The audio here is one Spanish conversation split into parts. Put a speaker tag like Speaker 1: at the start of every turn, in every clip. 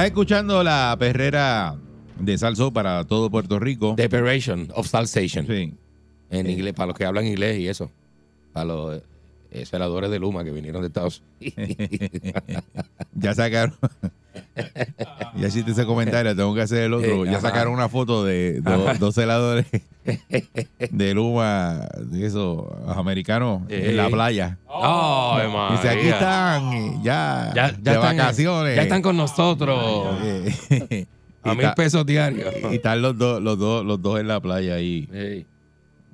Speaker 1: Estás escuchando la perrera de Salso para todo Puerto Rico.
Speaker 2: Deperation of Salsation.
Speaker 1: Sí.
Speaker 2: En inglés, para los que hablan inglés y eso. Para los eh, celadores de Luma que vinieron de Estados Unidos.
Speaker 1: Ya sacaron. Ya hiciste ese comentario, tengo que hacer el otro.
Speaker 2: Eh,
Speaker 1: ya sacaron una foto de do- dos celadores de Luma, de esos americanos, en la
Speaker 2: Eh.
Speaker 1: playa.
Speaker 2: ¡Ay,
Speaker 1: Dice, aquí están, ya,
Speaker 2: Ya, ya
Speaker 1: de
Speaker 2: están,
Speaker 1: vacaciones.
Speaker 2: Ya están con nosotros.
Speaker 1: Eh,
Speaker 2: A mil pesos diarios.
Speaker 1: Y están los dos, los dos, los dos en la playa ahí.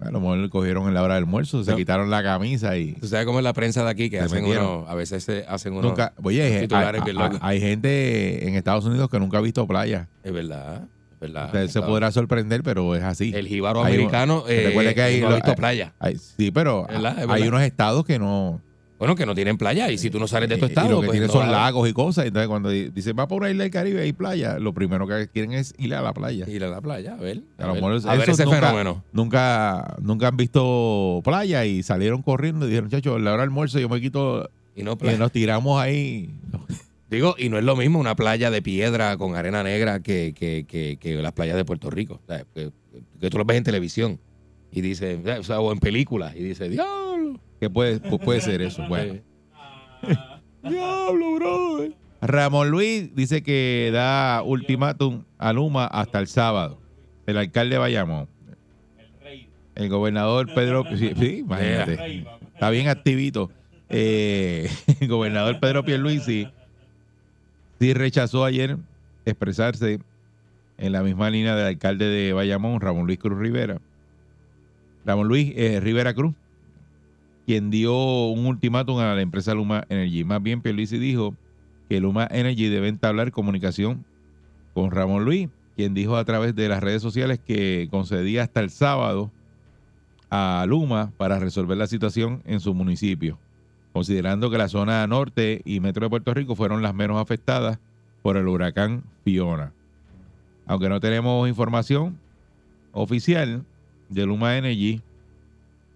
Speaker 1: A lo mejor le cogieron en la hora del almuerzo, se
Speaker 2: No.
Speaker 1: quitaron la camisa y
Speaker 2: Tú sabes cómo es la prensa de aquí, que hacen uno, a veces se hacen uno.
Speaker 1: nunca. Oye, hay,
Speaker 2: titulares
Speaker 1: hay-
Speaker 2: locos.
Speaker 1: hay gente en Estados Unidos que nunca ha visto playa.
Speaker 2: Es verdad, es verdad.
Speaker 1: Usted se podrá sorprender, pero es así.
Speaker 2: El jíbaro
Speaker 1: Hay
Speaker 2: americano eh,
Speaker 1: recuerde que hay
Speaker 2: no ha
Speaker 1: lo-
Speaker 2: visto
Speaker 1: hay-
Speaker 2: playa.
Speaker 1: hay- sí, pero
Speaker 2: verdad,
Speaker 1: hay unos estados que no.
Speaker 2: Bueno, que no tienen playa y si tú no sales de tu
Speaker 1: y
Speaker 2: estado,
Speaker 1: lo que
Speaker 2: pues
Speaker 1: tienen
Speaker 2: no
Speaker 1: son lagos y cosas. Entonces, cuando di- dicen va por una isla del Caribe y playa, lo primero que quieren es ir a la playa.
Speaker 2: Ir a la playa, a ver.
Speaker 1: A
Speaker 2: A, ver, a ver ese
Speaker 1: nunca,
Speaker 2: fenómeno.
Speaker 1: Nunca, nunca han visto playa y salieron corriendo y dijeron, chacho, la hora del almuerzo yo me quito
Speaker 2: Y no
Speaker 1: y nos tiramos ahí.
Speaker 2: Digo, y no es lo mismo una playa de piedra con arena negra que, que, que, que las playas de Puerto Rico. O sea, que, tú lo ves en televisión y dices, o, sea, o en películas y dices, diablo.
Speaker 1: Que puede, pues puede ser eso. Bueno.
Speaker 2: Diablo, brother.
Speaker 1: Ramón Luis dice que da ultimátum a Luma hasta el sábado. El alcalde de Bayamón. El gobernador Pedro. Sí, sí, imagínate. Está bien activito. Eh, el gobernador Pedro Pierluisi sí rechazó ayer expresarse en la misma línea del alcalde de Bayamón, Ramón Luis Cruz Rivera. Ramón Luis eh, Rivera Cruz, quien dio un ultimátum a la empresa Luma Energy. Más bien, Pierluisi dijo que Luma Energy debe entablar comunicación con Ramón Luis, quien dijo a través de las redes sociales que concedía hasta el sábado a Luma para resolver la situación en su municipio, considerando que la zona norte y metro de Puerto Rico fueron las menos afectadas por el huracán Fiona. Aunque no tenemos información oficial de Luma Energy,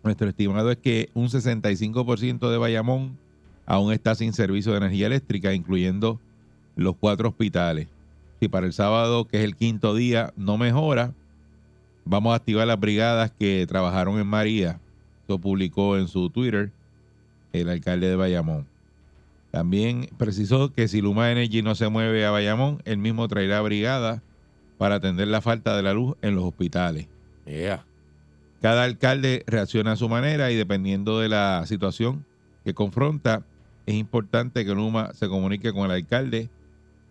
Speaker 1: nuestro estimado es que un 65% de Bayamón aún está sin servicio de energía eléctrica, incluyendo los cuatro hospitales. Si para el sábado, que es el quinto día, no mejora, vamos a activar las brigadas que trabajaron en María. Eso publicó en su Twitter el alcalde de Bayamón. También precisó que si Luma Energy no se mueve a Bayamón, él mismo traerá brigadas para atender la falta de la luz en los hospitales.
Speaker 2: Yeah.
Speaker 1: Cada alcalde reacciona a su manera y dependiendo de la situación que confronta, es importante que Luma se comunique con el alcalde,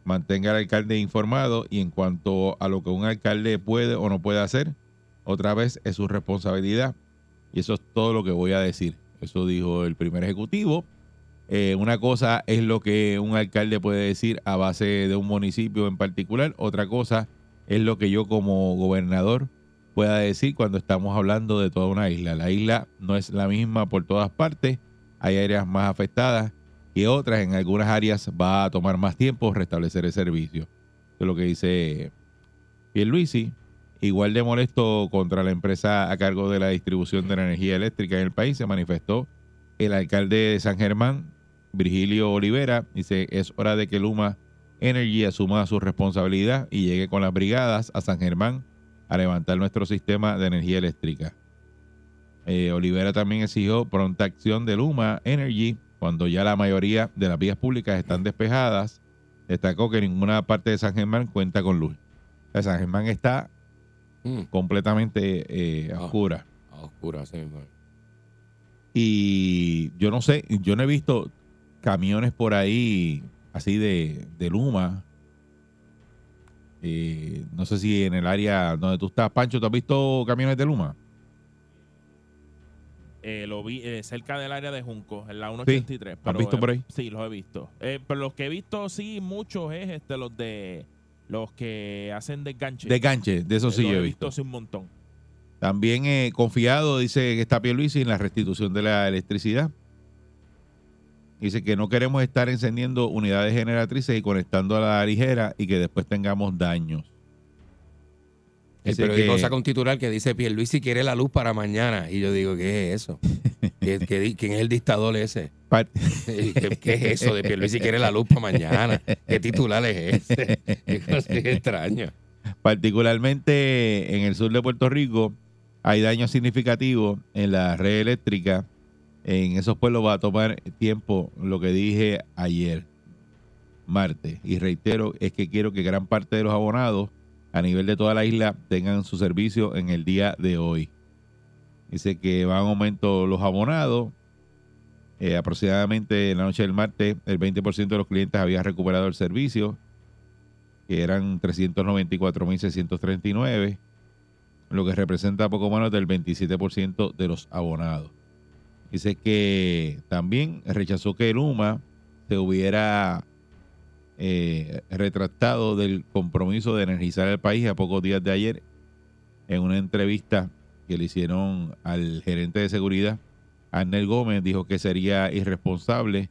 Speaker 1: mantenga al alcalde informado y en cuanto a lo que un alcalde puede o no puede hacer, otra vez es su responsabilidad. Y eso es todo lo que voy a decir. Eso dijo el primer ejecutivo. Eh, una cosa es lo que un alcalde puede decir a base de un municipio en particular. Otra cosa es lo que yo como gobernador pueda decir cuando estamos hablando de toda una isla. La isla no es la misma por todas partes. Hay áreas más afectadas que otras. En algunas áreas va a tomar más tiempo restablecer el servicio. Eso es lo que dice Pierluisi. Igual de molesto contra la empresa a cargo de la distribución de la energía eléctrica en el país se manifestó el alcalde de San Germán, Virgilio Olivera. Dice, es hora de que Luma Energy asuma su responsabilidad y llegue con las brigadas a San Germán a levantar nuestro sistema de energía eléctrica. Eh, Olivera también exigió pronta acción de Luma Energy cuando ya la mayoría de las vías públicas están despejadas. Destacó que ninguna parte de San Germán cuenta con luz. O sea, San Germán está
Speaker 2: Mm,
Speaker 1: completamente eh,
Speaker 2: Ah.
Speaker 1: oscura.
Speaker 2: a oscura, sí.
Speaker 1: Y yo no sé, yo no he visto camiones por ahí así de, de Luma. Eh, no sé si en el área donde tú estás, Pancho, ¿tú has visto camiones de Luma?
Speaker 3: Eh, lo vi eh, cerca del área de Junco, en la 183.
Speaker 1: ¿Has
Speaker 3: pero,
Speaker 1: visto por ahí?
Speaker 3: Sí, los he visto. Eh, pero los que he visto, sí, muchos es este, los de los que hacen desganche.
Speaker 1: De ganche, de eso
Speaker 3: Eh,
Speaker 1: sí
Speaker 3: los
Speaker 1: yo he visto.
Speaker 3: sí, un montón.
Speaker 1: También eh, confiado, dice que está Pierluisi en la restitución de la electricidad. Dice que no queremos estar encendiendo unidades generatrices y conectando a la ligera y que después tengamos daños.
Speaker 2: El periódico saca un titular que dice Pierluisi quiere la luz para mañana. Y yo digo, ¿qué es eso? ¿Qué- qué ¿Quién es el dictador ese? ¿Qué, qué es eso de Pierluisi quiere la luz para mañana? ¿Qué titular es ese? Qué cosa extraña.
Speaker 1: particularmente en el sur de Puerto Rico, hay daños significativos en la red eléctrica. En esos pueblos va a tomar tiempo lo que dije ayer, martes. Y reitero, es que quiero que gran parte de los abonados a nivel de toda la isla tengan su servicio en el día de hoy. Dice que van aumento los abonados. Eh, aproximadamente en la noche del martes, el 20% de los clientes había recuperado el servicio que eran 394.639, lo que representa poco menos del 27% de los abonados. Dice que también rechazó que Luma se hubiera eh, retractado del compromiso de energizar el país a pocos días de ayer en una entrevista que le hicieron al gerente de seguridad, Arnel Gómez, dijo que sería irresponsable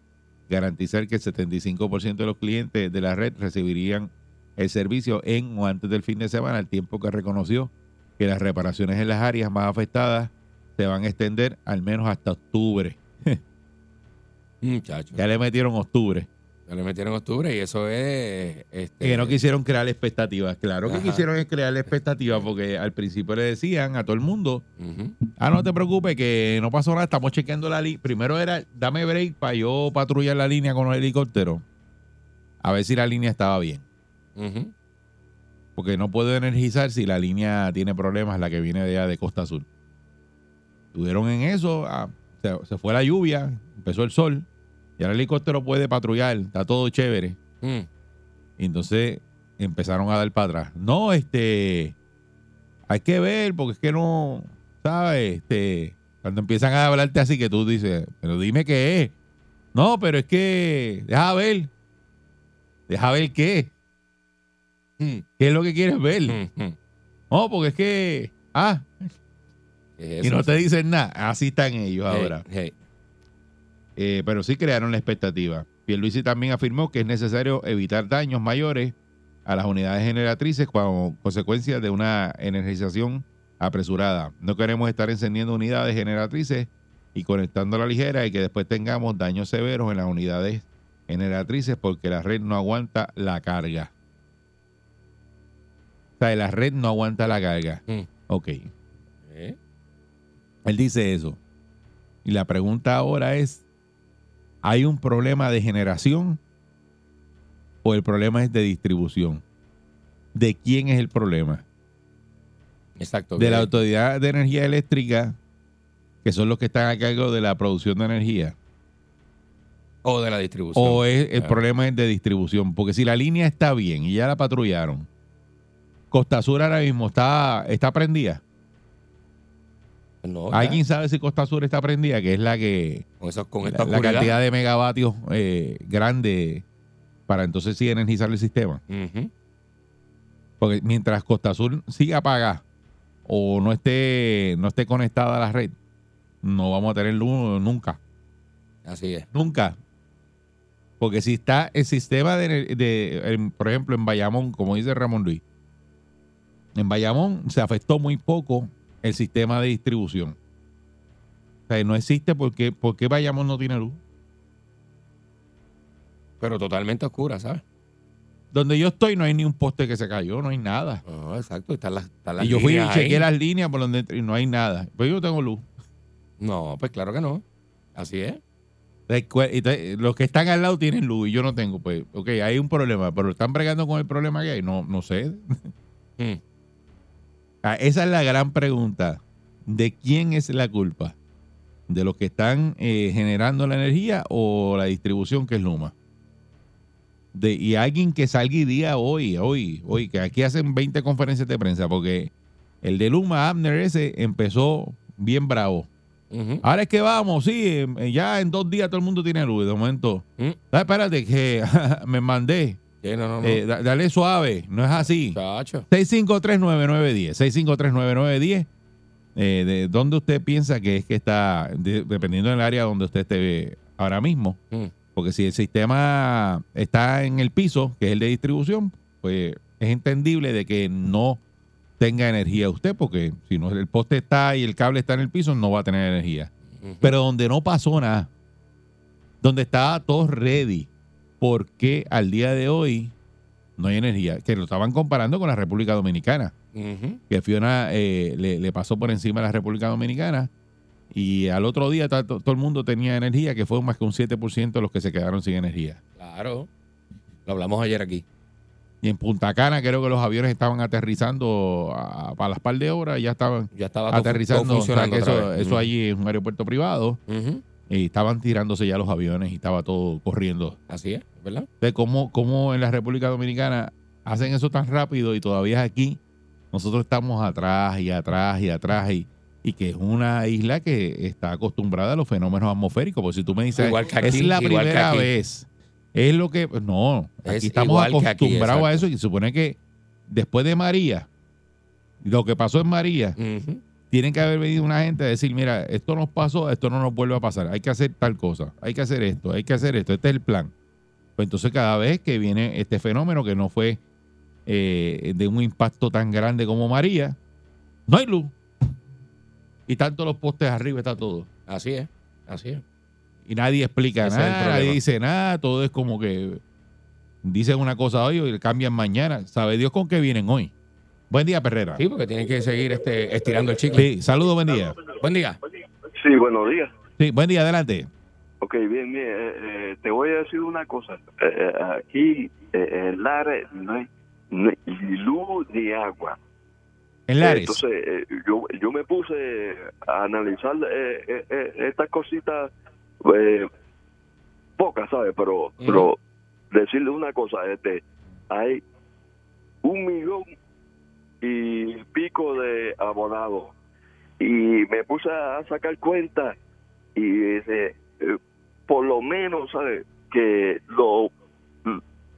Speaker 1: garantizar que el 75% de los clientes de la red recibirían el servicio en o antes del fin de semana, al tiempo que reconoció que las reparaciones en las áreas más afectadas se van a extender al menos hasta octubre.
Speaker 2: Muchacho.
Speaker 1: Ya le metieron octubre.
Speaker 2: Ya le metieron octubre y eso es. Este,
Speaker 1: Que no quisieron crear expectativas. Claro que
Speaker 2: Ajá.
Speaker 1: quisieron es crear expectativas porque al principio le decían a todo el mundo, ah, no te preocupes que no pasó nada, estamos chequeando la línea. Primero era, dame break para yo patrullar la línea con los helicópteros. A ver si la línea estaba bien. Porque no puedo energizar si la línea tiene problemas, la que viene de allá de Costa Sur. Estuvieron en eso, ah, se, se fue la lluvia, empezó el sol, y ahora el helicóptero puede patrullar, está todo chévere.
Speaker 2: Mm.
Speaker 1: Y entonces empezaron a dar para atrás. No, este, hay que ver, porque es que no, ¿sabes? Este, cuando empiezan a hablarte así que tú dices, pero dime qué es. No, pero es que, deja ver. Deja ver qué.
Speaker 2: Mm.
Speaker 1: ¿Qué es lo que quieres ver?
Speaker 2: Mm.
Speaker 1: No, porque es que, ah,
Speaker 2: ¿Qué es
Speaker 1: y no te dicen nada. Así están ellos
Speaker 2: Hey,
Speaker 1: ahora.
Speaker 2: hey.
Speaker 1: Eh, pero sí crearon la expectativa. Pierluisi también afirmó que es necesario evitar daños mayores a las unidades generatrices como consecuencia de una energización apresurada. No queremos estar encendiendo unidades generatrices y conectando a la ligera y que después tengamos daños severos en las unidades generatrices porque la red no aguanta la carga. O sea, la red no aguanta la carga.
Speaker 2: Mm.
Speaker 1: Ok.
Speaker 2: ¿Eh?
Speaker 1: Él dice eso. Y la pregunta ahora es, ¿hay un problema de generación o el problema es de distribución? ¿De quién es el problema?
Speaker 2: Exacto.
Speaker 1: ¿De la
Speaker 2: que-
Speaker 1: Autoridad de Energía Eléctrica, que son los que están a cargo de la producción de energía?
Speaker 2: O de la distribución.
Speaker 1: ¿O es, el
Speaker 2: Claro.
Speaker 1: problema es de distribución? Porque si la línea está bien y ya la patrullaron, Costa Sur ahora mismo está, está prendida.
Speaker 2: No,
Speaker 1: ¿Alguien sabe si Costa Sur está prendida? Que es la que...
Speaker 2: Con, esos, con
Speaker 1: la,
Speaker 2: esta
Speaker 1: la
Speaker 2: oscuridad.
Speaker 1: cantidad de megavatios eh, grande para entonces sí energizar el sistema. Porque mientras Costa Sur siga apagada o no esté, no esté conectada a la red, no vamos a tener luz nunca.
Speaker 2: Así es.
Speaker 1: Nunca. Porque si está el sistema de, de- en- por ejemplo, en Bayamón, como dice Ramón Luis, en Bayamón se afectó muy poco el sistema de distribución. O sea, no existe porque, porque Bayamón no tiene luz.
Speaker 2: Pero totalmente oscura, ¿sabes?
Speaker 1: Donde yo estoy no hay ni un poste que se cayó, no hay nada.
Speaker 2: Exacto. Están las, están las
Speaker 1: y yo fui y
Speaker 2: ahí.
Speaker 1: chequeé las líneas por donde y no hay nada. Pues yo no tengo luz.
Speaker 2: No, pues claro que no. Así es.
Speaker 1: Entonces, entonces, Los que están al lado tienen luz y yo no tengo. Pues, ok, hay un problema, pero están bregando con el problema que hay. No, no sé.
Speaker 2: Mm.
Speaker 1: Ah, Esa es la gran pregunta. ¿De quién es la culpa? ¿De los que están eh, generando la energía o la distribución que es Luma? De, y alguien que salga y diga hoy, hoy, hoy, que aquí hacen 20 conferencias de prensa, porque el de Luma, Abner ese, empezó bien bravo. Ahora es que vamos, sí, eh, ya en dos días todo el mundo tiene luz. De momento,
Speaker 2: Mm.
Speaker 1: ah, espérate, que me mandé.
Speaker 2: Sí, no, no, no.
Speaker 1: Eh, da- dale suave, no es así.
Speaker 2: Chacho.
Speaker 1: 6539910, 6539910. Eh, ¿De dónde usted piensa que es que está, de- dependiendo del área donde usted esté ahora mismo?
Speaker 2: Mm.
Speaker 1: Porque si el sistema está en el piso, que es el de distribución, pues es entendible de que no tenga energía usted, porque si no el poste está y el cable está en el piso, no va a tener energía. Pero donde no pasó nada, donde estaba todo ready, ¿por qué al día de hoy no hay energía? Que lo estaban comparando con la República Dominicana, que Fiona eh, le, le pasó por encima a la República Dominicana y al otro día todo el mundo tenía energía, que fue más que un 7% de los que se quedaron sin energía.
Speaker 2: Claro. Lo hablamos ayer aquí.
Speaker 1: Y en Punta Cana creo que los aviones estaban aterrizando a, a las par de horas, ya estaban
Speaker 2: Ya estaba todo,
Speaker 1: aterrizando. o sea, que eso, allí es un aeropuerto privado.
Speaker 2: Ujú.
Speaker 1: Y estaban tirándose ya los aviones y estaba todo corriendo.
Speaker 2: Así es, ¿verdad?
Speaker 1: De cómo, cómo en la República Dominicana hacen eso tan rápido y todavía aquí nosotros estamos atrás y atrás y atrás y, y que es una isla que está acostumbrada a los fenómenos atmosféricos. Porque si tú me dices,
Speaker 2: Igual que aquí,
Speaker 1: es la
Speaker 2: igual
Speaker 1: primera
Speaker 2: aquí".
Speaker 1: vez, es lo que... No, aquí
Speaker 2: Es
Speaker 1: estamos
Speaker 2: aquí,
Speaker 1: acostumbrados a eso y se supone que después de María, lo que pasó en María,
Speaker 2: Ujú.
Speaker 1: Tienen que haber venido una gente a decir, mira, esto nos pasó, esto no nos vuelve a pasar, hay que hacer tal cosa, hay que hacer esto, hay que hacer esto, este es el plan. Pues entonces cada vez que viene este fenómeno que no fue eh, de un impacto tan grande como María, no hay luz. Y tanto los postes arriba está todo.
Speaker 2: Así es, así es.
Speaker 1: Y nadie explica
Speaker 2: Ese
Speaker 1: nada, nadie dice nada, todo es como que dicen una cosa hoy y cambian mañana. ¿Sabe Dios con qué vienen hoy? Buen día, Perrera.
Speaker 2: Sí, porque tienen que seguir este, estirando el chicle.
Speaker 1: Sí, saludos, buen día.
Speaker 2: Buen día.
Speaker 4: Sí, buenos días.
Speaker 1: Sí, buen día, adelante.
Speaker 4: Ok, bien, bien. eh, eh, te voy a decir una cosa. Eh, eh, aquí eh, en Lares no hay, no hay ni luz ni agua.
Speaker 1: En Lares.
Speaker 4: Entonces, eh, yo, yo me puse a analizar eh, eh, eh, estas cositas, eh, pocas, ¿sabes? Pero, pero decirle una cosa, este, hay un millón y pico de abonados. Y me puse a sacar cuenta y eh, eh, por lo menos, ¿sabes? Que lo...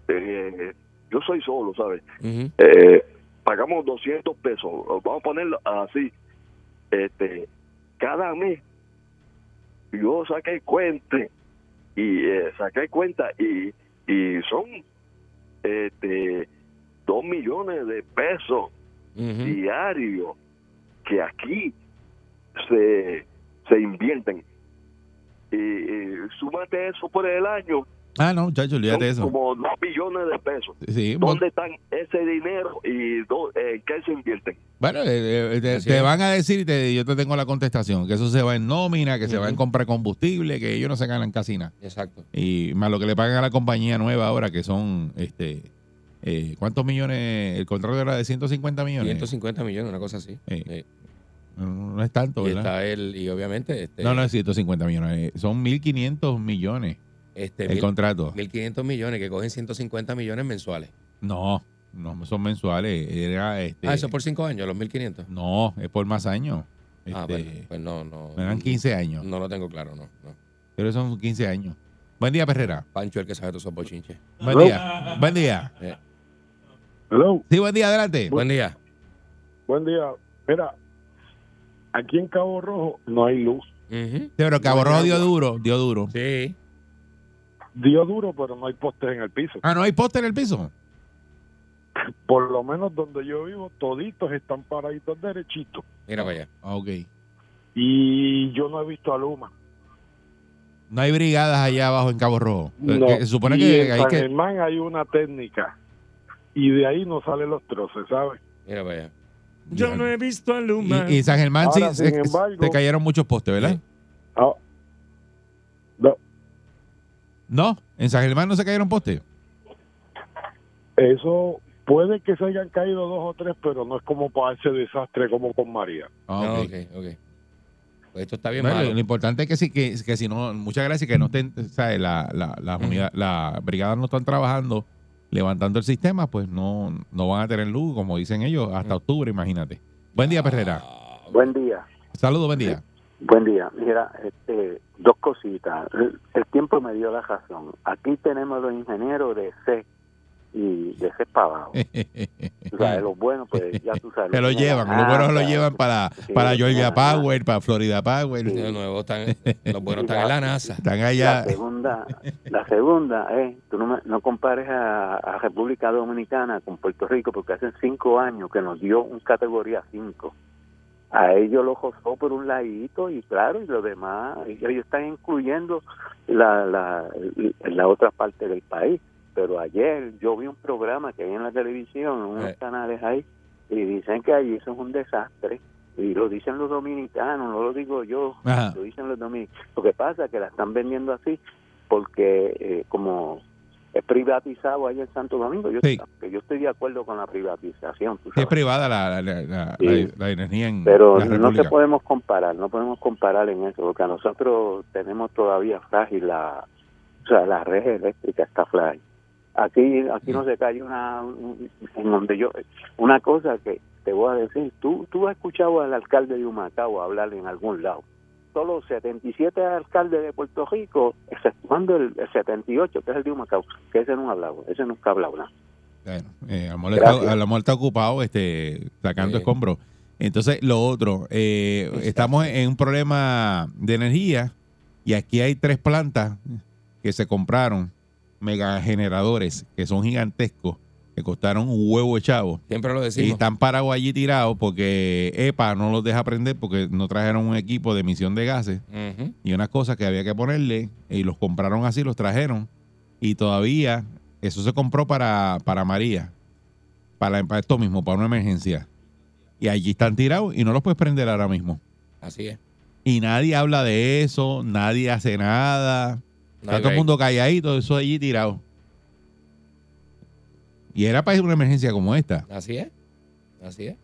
Speaker 4: eh, yo soy solo, ¿sabes? Eh, pagamos 200 pesos, vamos a ponerlo así, este, cada mes yo saqué cuenta y eh, saqué cuenta y, y son este dos millones de pesos
Speaker 2: Ujú.
Speaker 4: diarios que aquí se, se invierten y, y súmate eso por el año
Speaker 1: Ah, no, muchacho, olvídate eso.
Speaker 4: como dos millones de pesos
Speaker 1: Sí,
Speaker 4: ¿Dónde están ese dinero y dó- en qué se invierten?
Speaker 1: bueno, eh, eh, te, van a decir, y te- yo te tengo la contestación, que eso se va en nómina, que se va en
Speaker 2: Ujú.
Speaker 1: compra de combustible, que ellos no se ganan casi nada.
Speaker 2: Exacto.
Speaker 1: Y más lo que le pagan a la compañía nueva ahora, que son, este, eh, ¿cuántos millones? El contrato era de 150 millones.
Speaker 2: 150 millones, una cosa así.
Speaker 1: Sí.
Speaker 2: Sí.
Speaker 1: No, no es tanto,
Speaker 2: Y
Speaker 1: ¿verdad?
Speaker 2: está él, y obviamente, este,
Speaker 1: No, no es 150 millones, eh, son 1.500 millones
Speaker 2: este,
Speaker 1: el
Speaker 2: mil-
Speaker 1: contrato.
Speaker 2: 1.500 millones que cogen 150 millones mensuales.
Speaker 1: No, no son mensuales, era este...
Speaker 2: ah, eso por 5 años, los 1.500.
Speaker 1: No, es por más años.
Speaker 2: Ah,
Speaker 1: Este,
Speaker 2: bueno, pues no, no.
Speaker 1: me dan 15 años.
Speaker 2: No lo tengo claro, no. no.
Speaker 1: Pero son 15 años. Buen día, Perrera.
Speaker 2: Pancho el que sabe todos esos bochinches.
Speaker 1: Buen día. Buen día.
Speaker 2: Eh,
Speaker 5: Hello,
Speaker 1: Sí, buen día, adelante.
Speaker 2: buen día.
Speaker 5: buen día. Mira, aquí en Cabo Rojo no hay luz.
Speaker 1: Sí, pero Cabo Rojo dio duro, dio duro.
Speaker 2: Sí.
Speaker 5: Dio duro, pero no hay postes en el piso.
Speaker 1: Ah, ¿no hay poste en el piso?
Speaker 5: Por lo menos donde yo vivo, toditos están paraditos derechitos.
Speaker 2: Mira para allá.
Speaker 1: Ah, Ok.
Speaker 5: Y yo no he visto a Luma.
Speaker 1: No hay brigadas allá abajo en Cabo Rojo.
Speaker 5: No.
Speaker 1: Que se supone
Speaker 5: y
Speaker 1: que
Speaker 5: en
Speaker 1: hay
Speaker 5: San
Speaker 1: que...
Speaker 5: Germán hay una técnica. Y de ahí no salen los troces, ¿sabes?
Speaker 2: Mira para allá.
Speaker 1: Yo no
Speaker 2: he visto a Luma.
Speaker 1: Y, y San Germán sí, se,
Speaker 5: sin embargo-
Speaker 1: se cayeron muchos postes, ¿verdad?
Speaker 2: Sí.
Speaker 5: Ah, no,
Speaker 1: No, en San Germán no se cayeron postes.
Speaker 5: eso puede que se hayan caído dos o tres, pero no es como para ese desastre como con María.
Speaker 1: Ah,
Speaker 2: No,
Speaker 1: ok.
Speaker 2: ok, ok. Pues esto está bien
Speaker 1: Bueno,
Speaker 2: malo.
Speaker 1: lo importante es que si, que, que si no, muchas gracias que no estén, ¿sabes? La, la, la, unidad- la brigadas no están trabajando, levantando el sistema, pues no, no van a tener luz, como dicen ellos, hasta octubre, imagínate. Buen día, Perrera.
Speaker 2: Ah,
Speaker 6: Buen día,
Speaker 1: Saludos, buen día.
Speaker 6: buen día. Mira, este, dos cositas. El, el tiempo me dio la razón. Aquí tenemos los ingenieros de C y de C para abajo. Los buenos, pues ya tú sabes.
Speaker 1: Se lo llevan,
Speaker 6: la
Speaker 1: los buenos se lo
Speaker 6: NASA,
Speaker 1: llevan para,
Speaker 6: Sí,
Speaker 1: para Georgia
Speaker 6: sí.
Speaker 1: Power, para Florida Power.
Speaker 6: Sí.
Speaker 2: de nuevo están, los buenos están en la NASA.
Speaker 1: Están
Speaker 6: La
Speaker 1: allá.
Speaker 6: segunda, la segunda es, tú no, me- no compares a, a República Dominicana con Puerto Rico, porque hace cinco años que nos dio un categoría 5. A ellos los gozó por un ladito y claro, y los demás, ellos están incluyendo la, la, la otra parte del país. Pero ayer yo vi un programa que hay en la televisión, en unos
Speaker 2: Eh.
Speaker 6: canales ahí, y dicen que allí eso es un desastre. Y lo dicen los dominicanos, no lo digo yo,
Speaker 1: Ajá.
Speaker 6: lo dicen los dominicanos. Lo que pasa es que la están vendiendo así porque eh, como es privatizado allá en Santo Domingo, yo,
Speaker 1: Sí.
Speaker 6: que yo estoy de acuerdo con la privatización, tú
Speaker 1: es privada la, la, la-
Speaker 6: Sí.
Speaker 1: la- la energía en
Speaker 6: pero
Speaker 1: la
Speaker 6: no se podemos comparar, no podemos comparar en eso, porque a nosotros tenemos todavía frágil la, o sea, la red eléctrica está frágil. Aquí, aquí no se cae una, un- en donde yo, una cosa que te voy a decir, tú, tú has escuchado al alcalde de Humacao hablar en algún lado. Solo 77 alcaldes de Puerto Rico, exceptuando el, el 78, que es el de Humacao, que ese no ha hablado, ese nunca ha hablado nada.
Speaker 1: Bueno, eh, a lo mejor está-
Speaker 6: Gracias.
Speaker 1: a lo mejor está ocupado este, sacando
Speaker 2: Sí.
Speaker 1: escombros. Entonces, lo otro, eh, estamos en un problema de energía y aquí hay tres plantas que se compraron, megageneradores, que son gigantescos, que costaron un huevo de chavo.
Speaker 2: Siempre lo
Speaker 1: Y
Speaker 2: decimos.
Speaker 1: están parados allí tirados porque EPA no los deja prender porque no trajeron un equipo de emisión de gases y unas cosas que había que ponerle y los compraron así, los trajeron y todavía eso se compró para, para María, para, para esto mismo, para una emergencia. Y allí están tirados y no los puedes prender ahora mismo.
Speaker 2: Así es.
Speaker 1: Y nadie habla de eso, nadie hace nada. Está todo el mundo calladito, eso allí tirado. Y era para una emergencia como esta.
Speaker 2: Así es. Así es.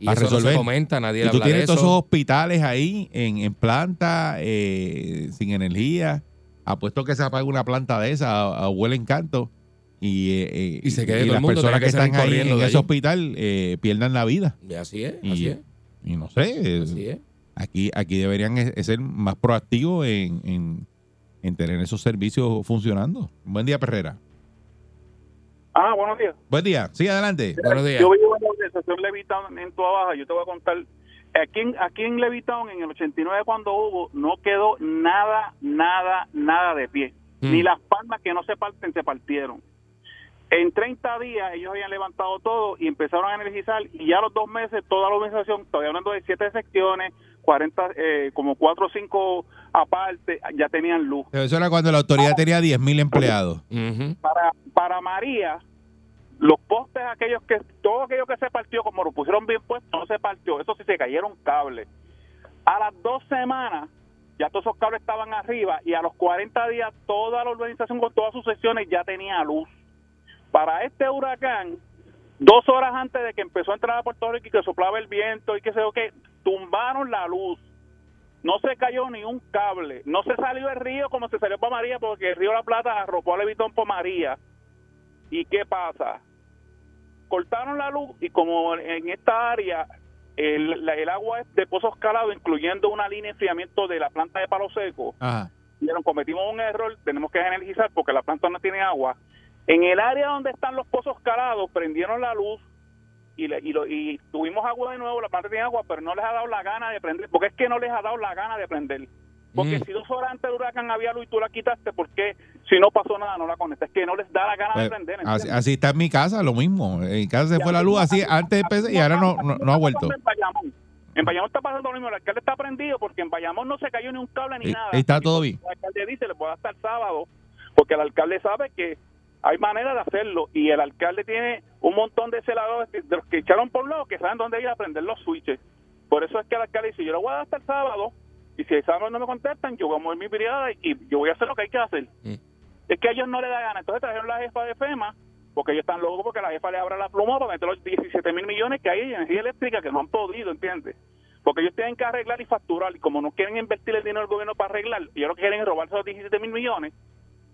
Speaker 2: Y
Speaker 1: Para
Speaker 2: eso no
Speaker 1: resolver.
Speaker 2: se comenta, nadie
Speaker 1: Y tú
Speaker 2: habla de
Speaker 1: tienes todos esos
Speaker 2: eso.
Speaker 1: hospitales ahí en, en planta, eh, sin energía. Apuesto que se apaga una planta de esa a, a huele encanto. Y, eh,
Speaker 2: Y se quede todo el
Speaker 1: las
Speaker 2: mundo,
Speaker 1: personas que están ahí en ese
Speaker 2: allí.
Speaker 1: hospital eh, pierdan la vida.
Speaker 2: Y así es,
Speaker 1: Y,
Speaker 2: así es.
Speaker 1: y no sé,
Speaker 2: Así es.
Speaker 1: aquí, aquí deberían es ser más proactivos en, en- en tener esos servicios funcionando. Buen día, Perrera.
Speaker 7: Ah, buenos días.
Speaker 1: Buen día. Sí, adelante.
Speaker 2: Buenos días.
Speaker 7: Yo vivo en la organización Levitown en Tua Baja. Yo te voy a contar. Aquí en, aquí en Levitown, en el 89, cuando hubo, no quedó nada, nada, nada de pie.
Speaker 2: Mm.
Speaker 7: Ni las palmas que no se parten, se partieron. En 30 días ellos habían levantado todo y empezaron a energizar y ya a los dos meses toda la organización, todavía hablando de siete secciones, 40, eh, como cuatro o cinco aparte, ya tenían luz.
Speaker 1: Pero Eso era cuando la autoridad tenía 10.000 empleados.
Speaker 7: Para, para María, los postes aquellos que, todo aquello que se partió, como lo pusieron bien puesto, no se partió, eso sí se cayeron cables. A las dos semanas, ya todos esos cables estaban arriba y a los 40 días toda la organización con todas sus secciones ya tenía luz. Para este huracán, dos horas antes de que empezó a entrar a Puerto Rico y que soplaba el viento y que sé yo qué, tumbaron la luz. No se cayó ni un cable. No se salió el río como se salió para María porque el río La Plata arropó a Levitón por María. ¿Y qué pasa? Cortaron la luz y como en esta área el, el agua es de pozos calados, incluyendo una línea de enfriamiento de la planta de palo seco,
Speaker 1: Ajá.
Speaker 7: dijeron, cometimos un error, tenemos que energizar porque la planta no tiene agua. En el área donde están los pozos calados, prendieron la luz y, le- y, lo- y tuvimos agua de nuevo, la planta tiene agua, pero no les ha dado la gana de prender, porque es que no les ha dado la gana de prender. Porque
Speaker 2: Mm.
Speaker 7: si dos horas antes del huracán había luz y tú la quitaste, ¿por qué si no pasó nada no la conectas? Es que no les da la gana de
Speaker 1: Eh,
Speaker 7: prender.
Speaker 1: así, así está en mi casa, lo mismo. En casa se fue la luz así antes empecé y ahora no, no, no ha vuelto.
Speaker 7: En Bayamón. Está pasando lo mismo, el alcalde está prendido porque en Bayamón no se cayó ni un cable ni
Speaker 1: Eh,
Speaker 7: nada.
Speaker 1: está todo bien.
Speaker 7: El alcalde dice, le puede hasta el sábado, porque el alcalde sabe que hay manera de hacerlo y el alcalde tiene un montón de celadores de los que echaron por lado que saben dónde ir a prender los switches. Por eso es que el alcalde dice, yo lo voy a dar hasta el sábado y si el sábado no me contestan, yo voy a mover mi brigada y yo voy a hacer lo que hay que hacer.
Speaker 2: Mm.
Speaker 7: Es que a ellos no le da gana. Entonces trajeron la jefa de FEMA porque ellos están locos porque la jefa le abra la pluma para meter los 17 mil millones que hay en energía eléctrica que no han podido, ¿entiendes? Porque ellos tienen que arreglar y facturar, y como no quieren invertir el dinero del gobierno para arreglar, ellos lo que quieren es robarse los 17 mil millones,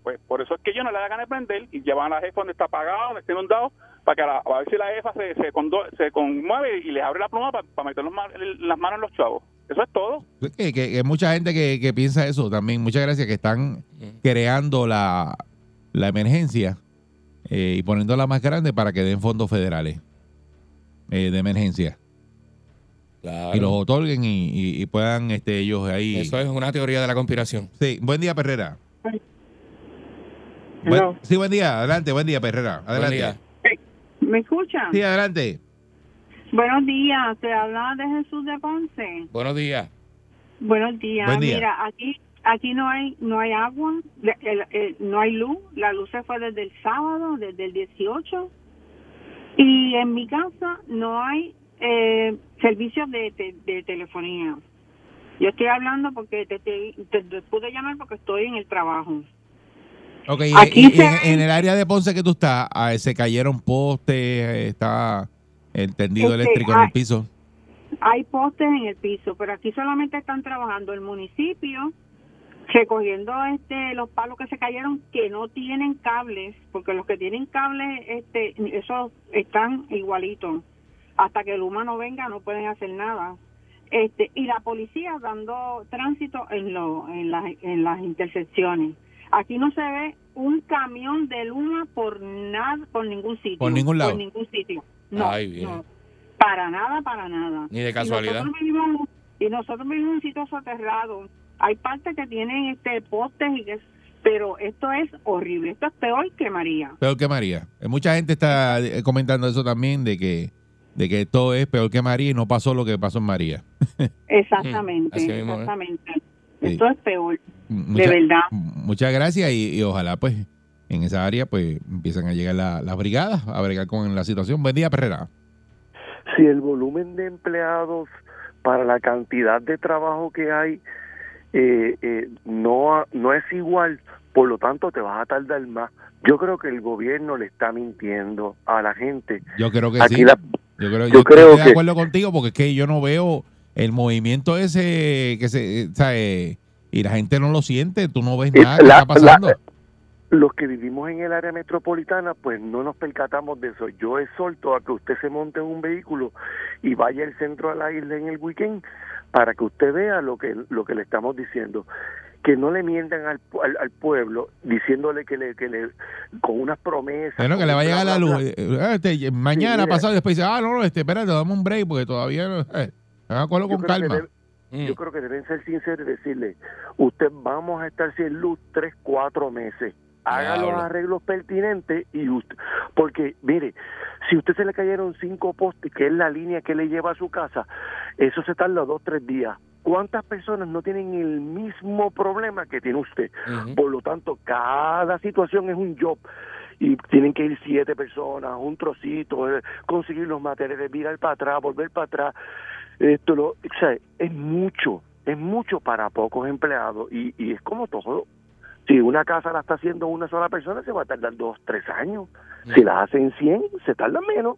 Speaker 7: pues por eso es que ellos no le dan ganas de prender y llevan a la jefa donde está pagado, donde está inundado, para que a, la- a ver si la jefa se, se, condo- se conmueve y les abre la pluma para, meter los las manos en los chavos. Eso es todo.
Speaker 1: Que, que- que mucha gente que, que piensa eso también. Muchas gracias que están creando la, la emergencia eh, y poniéndola más grande para que den fondos federales eh, de emergencia.
Speaker 2: Claro.
Speaker 1: Y los otorguen y, y- y puedan este, ellos ahí.
Speaker 2: Eso es una teoría de la conspiración.
Speaker 1: Sí, buen día, Perrera. Buen- sí, buen día. Adelante, buen día, Perrera. Adelante.
Speaker 2: día.
Speaker 8: ¿Me escuchan?
Speaker 1: Sí, adelante.
Speaker 8: Buenos días, te habla de Jesús de Ponce.
Speaker 2: Buenos días.
Speaker 8: Buenos días.
Speaker 1: Buen día.
Speaker 8: Mira, aquí aquí no hay no hay agua, le- el- el- no hay luz. La luz se fue desde el sábado, desde el 18. Y en mi casa no hay eh, servicios de, te- de telefonía. Yo estoy hablando porque te, te- te- te pude llamar porque estoy en el trabajo.
Speaker 1: Ok,
Speaker 8: Aquí
Speaker 1: y- y
Speaker 8: se
Speaker 1: en, en el área de Ponce que tú estás, ah, se cayeron postes, está el tendido
Speaker 8: Este,
Speaker 1: eléctrico en
Speaker 8: ah,
Speaker 1: el piso.
Speaker 8: Hay postes en el piso, pero aquí solamente están trabajando el municipio recogiendo este los palos que se cayeron que no tienen cables, porque los que tienen cables este esos están igualitos. Hasta que el humano venga no pueden hacer nada. Este y la policía dando tránsito en lo, en las en las intersecciones. Aquí no se ve un camión de luma por nada por ningún sitio.
Speaker 1: Por ningún lado.
Speaker 8: Por ningún sitio. No.
Speaker 2: Ay, bien.
Speaker 8: no. Para nada, para nada.
Speaker 2: Ni de
Speaker 8: Y
Speaker 2: casualidad.
Speaker 8: nosotros vivimos, y nosotros vivimos en un sitio soterrado. Hay partes que tienen este postes y que pero esto es horrible. Esto es peor que María.
Speaker 1: Peor que María. Eh, Mucha gente está eh, comentando eso también, de que, de que esto es peor que María y no pasó lo que pasó en María.
Speaker 8: Exactamente,
Speaker 1: Así mismo, ¿eh?
Speaker 8: exactamente.
Speaker 1: Sí.
Speaker 8: Esto es peor.
Speaker 1: Mucha-
Speaker 8: de verdad.
Speaker 1: Muchas gracias y, y ojalá pues en esa área pues empiezan a llegar la- las brigadas a bregar con la situación. Buen día, Perrera.
Speaker 9: si el volumen de empleados para la cantidad de trabajo que hay eh, eh, no, no es igual, por lo tanto te vas a tardar más. Yo creo que el gobierno le está mintiendo a la gente.
Speaker 1: Yo creo que
Speaker 9: Aquí
Speaker 1: sí.
Speaker 9: la-
Speaker 1: yo creo,
Speaker 9: yo
Speaker 1: yo
Speaker 9: creo
Speaker 1: estoy de
Speaker 9: que-
Speaker 1: acuerdo contigo porque es que yo no veo el movimiento ese que se, eh, ¿sabe? Y la gente no lo siente, tú no ves
Speaker 9: Eh,
Speaker 1: nada que está pasando.
Speaker 9: la- los que vivimos en el área metropolitana, pues no nos percatamos de eso. Yo exhorto a que usted se monte en un vehículo y vaya al centro a la isla en el weekend para que usted vea lo que lo que le estamos diciendo. Que no le mientan al, al, al pueblo diciéndole que le, que le con unas promesas.
Speaker 1: Bueno, que le va a la luz. eh, este, mañana,
Speaker 9: mira.
Speaker 1: pasado, después dice, ah, no, no, este, espérate, dame un break porque todavía no. Eh, con
Speaker 9: que
Speaker 1: calma.
Speaker 9: Debe- Yo creo que deben ser sinceros y decirle, usted vamos a estar sin luz tres, cuatro meses. Haga los arreglos pertinentes y usted, porque mire, si usted se le cayeron cinco postes, que es la línea que le lleva a su casa, eso se tarda dos, tres días. ¿Cuántas personas no tienen el mismo problema que tiene usted? Por lo tanto, cada situación es un job y tienen que ir siete personas, un trocito, eh, conseguir los materiales, virar para atrás, volver para atrás. Esto lo, o sea, es mucho, es mucho para pocos empleados y, y es como todo. Si una casa la está haciendo una sola persona, se va a tardar dos, tres años. Si la hacen 100, se tarda menos.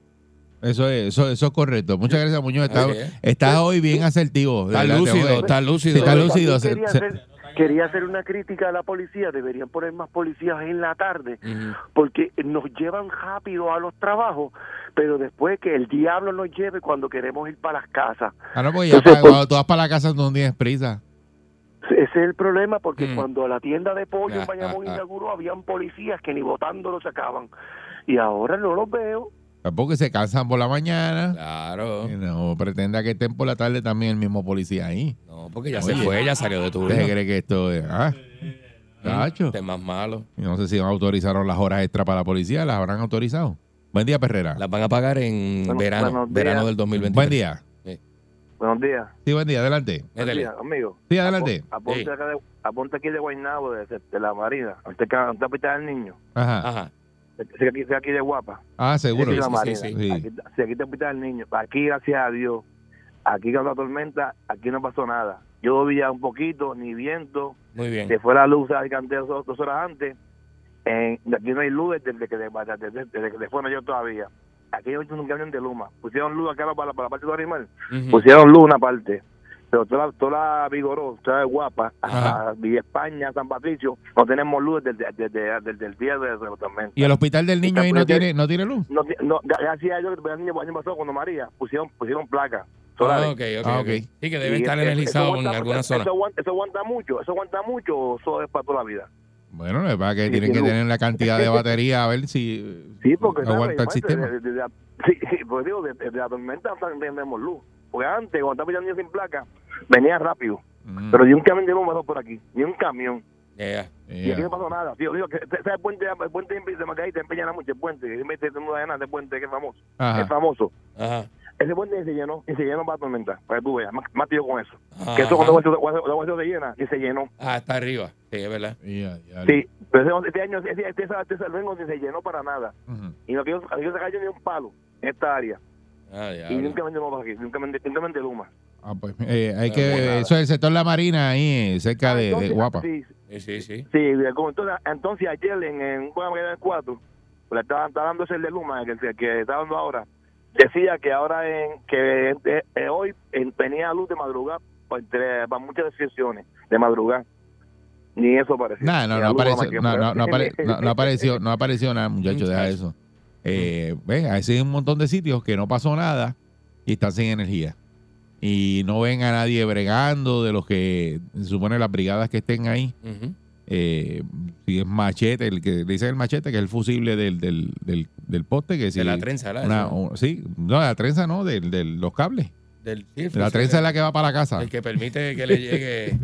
Speaker 1: Eso es, eso, eso es correcto. Muchas gracias, Muñoz. Estás estás hoy bien asertivo.
Speaker 2: Está lúcido, está lúcido.
Speaker 1: Sí, está lúcido.
Speaker 9: Quería hacer, una crítica a la policía. Deberían poner más policías en la tarde porque nos llevan rápido a los trabajos, pero después que el diablo nos lleve cuando queremos ir para las casas.
Speaker 1: Ah, no, porque ya
Speaker 9: Entonces,
Speaker 1: para-
Speaker 9: pues-
Speaker 1: cuando tú vas para la casa no tienes prisa.
Speaker 9: Ese es el problema porque
Speaker 1: Mm.
Speaker 9: cuando la tienda de pollo
Speaker 1: Ah,
Speaker 9: en Bayamón
Speaker 1: ah, ah.
Speaker 9: inauguró habían policías que ni votando lo sacaban y ahora no los veo.
Speaker 1: Porque se cansan por la mañana.
Speaker 2: Claro.
Speaker 1: Y no pretenda que estén por la tarde también el mismo policía ahí.
Speaker 2: No, porque ya se fue, ya salió de tu
Speaker 1: ¿Usted cree que esto es.? Ah, Tacho.
Speaker 2: Este es más malo.
Speaker 1: Y no sé si autorizaron las horas extra para la policía, las habrán autorizado. Buen día, Perrera.
Speaker 2: Las van a pagar en
Speaker 10: Bueno,
Speaker 2: verano, verano del 2023.
Speaker 1: Buen día.
Speaker 10: Buenos días.
Speaker 1: Sí, buen día, adelante.
Speaker 10: Buenos días, amigo.
Speaker 1: Sí, adelante.
Speaker 10: Apon- Aponte,
Speaker 1: Sí.
Speaker 10: acá de, aponte aquí de Guaynabo, de, de la Marina. Antes que antes de pitar al niño.
Speaker 1: Ajá.
Speaker 2: Ajá.
Speaker 10: Sí, aquí, de Guapa.
Speaker 1: Ah, seguro.
Speaker 10: Sí,
Speaker 1: Sí, sí, sí.
Speaker 10: Aquí, sí, aquí te pita al niño. Aquí, gracias a Dios. Aquí con la tormenta, aquí no pasó nada. Yo vivía un poquito, ni viento.
Speaker 2: Muy bien.
Speaker 10: Se fue la luz al canteo dos, dos horas antes. En, aquí no hay luz desde que, desde, desde, que se fue yo todavía. aquí hay un camión de Luma. Pusieron luz acá para, para la parte de animal.
Speaker 2: Ujú.
Speaker 10: Pusieron luz una parte. Pero toda, la- toda la Vigoró, toda la Guapa, hasta. Villa España, San Patricio, no tenemos luz desde, desde, desde- desde el día de la tormenta.
Speaker 1: ¿Y el hospital del niño ahí no tiene, no tiene luz?
Speaker 10: No, no, gracias a Dios, el año pasado cuando María pusieron, pusieron placas
Speaker 2: Ah, ok, ok,
Speaker 1: Ah.
Speaker 2: Sí, que debe
Speaker 10: Y
Speaker 2: estar energizado en alguna
Speaker 10: eso
Speaker 2: zona.
Speaker 10: aguanta- Eso aguanta mucho, eso aguanta mucho, o eso es para toda la vida.
Speaker 1: Bueno, es para que
Speaker 10: Sí,
Speaker 1: tienen que
Speaker 10: luz.
Speaker 1: tener la cantidad de batería a ver si
Speaker 10: Sí, porque
Speaker 1: aguanta el sistema.
Speaker 10: De- de- de- sí, sí, pues digo, desde de la tormenta también tenemos luz. Porque antes, cuando estaba pillando sin placa, venía rápido.
Speaker 1: Mm.
Speaker 10: Pero ni un camión de luz pasó por aquí, ni un camión.
Speaker 2: Yeah.
Speaker 10: Y aquí no pasó nada. Tío, digo, que, ¿sabes el puente, el puente de Macaí te empeñan mucho el puente? Que me dice, no da nada, ese puente que es famoso.
Speaker 1: Ajá.
Speaker 10: Es famoso.
Speaker 2: Ajá.
Speaker 10: Ese puente se llenó, y se llenó para tormenta, para que tú veas, más, más tío con eso.
Speaker 2: Ajá.
Speaker 10: Que eso cuando se llena, y se llenó.
Speaker 2: Ah, está arriba. Sí, es verdad.
Speaker 10: Sí, pero ese- este año, este, este, este, este se llenó para nada. Y no quiero, se cayó ni un palo en esta área.
Speaker 2: Ah, ya.
Speaker 10: Y nunca para aquí, nunca me, nunca Luma.
Speaker 1: Ah, pues, eh, hay
Speaker 2: No,
Speaker 1: que, eso es el sector de la Marina ahí, cerca de, de Guapa.
Speaker 10: Sí,
Speaker 2: Sí, sí, sí.
Speaker 10: entonces, entonces ayer en, en un programa que era el 4, pues le estaban estaba dando ese de Luma, que, que, que está dando ahora, decía que ahora en que eh, eh, hoy en- venía luz de madrugada para, entre- para muchas excepciones de madrugada. Ni eso
Speaker 1: no, no apareció, no, no, no, apare- no, no apareció, no apareció nada, muchachos, deja
Speaker 2: Muchacho.
Speaker 1: eso. Eh, ven, hay sí un montón de sitios que no pasó nada y están sin energía. Y no ven a nadie bregando de los que se supone las brigadas que estén ahí.
Speaker 2: Ujú.
Speaker 1: Eh, si es machete, el que le dicen el machete, que es el fusible del, del, del, del poste, que si
Speaker 2: De la trenza, ¿verdad?
Speaker 1: una-
Speaker 2: Eso.
Speaker 1: o- sí, no, la trenza no, de los cables.
Speaker 2: Del,
Speaker 1: La
Speaker 2: fusil
Speaker 1: trenza es la que va para la casa.
Speaker 2: El que permite que le llegue.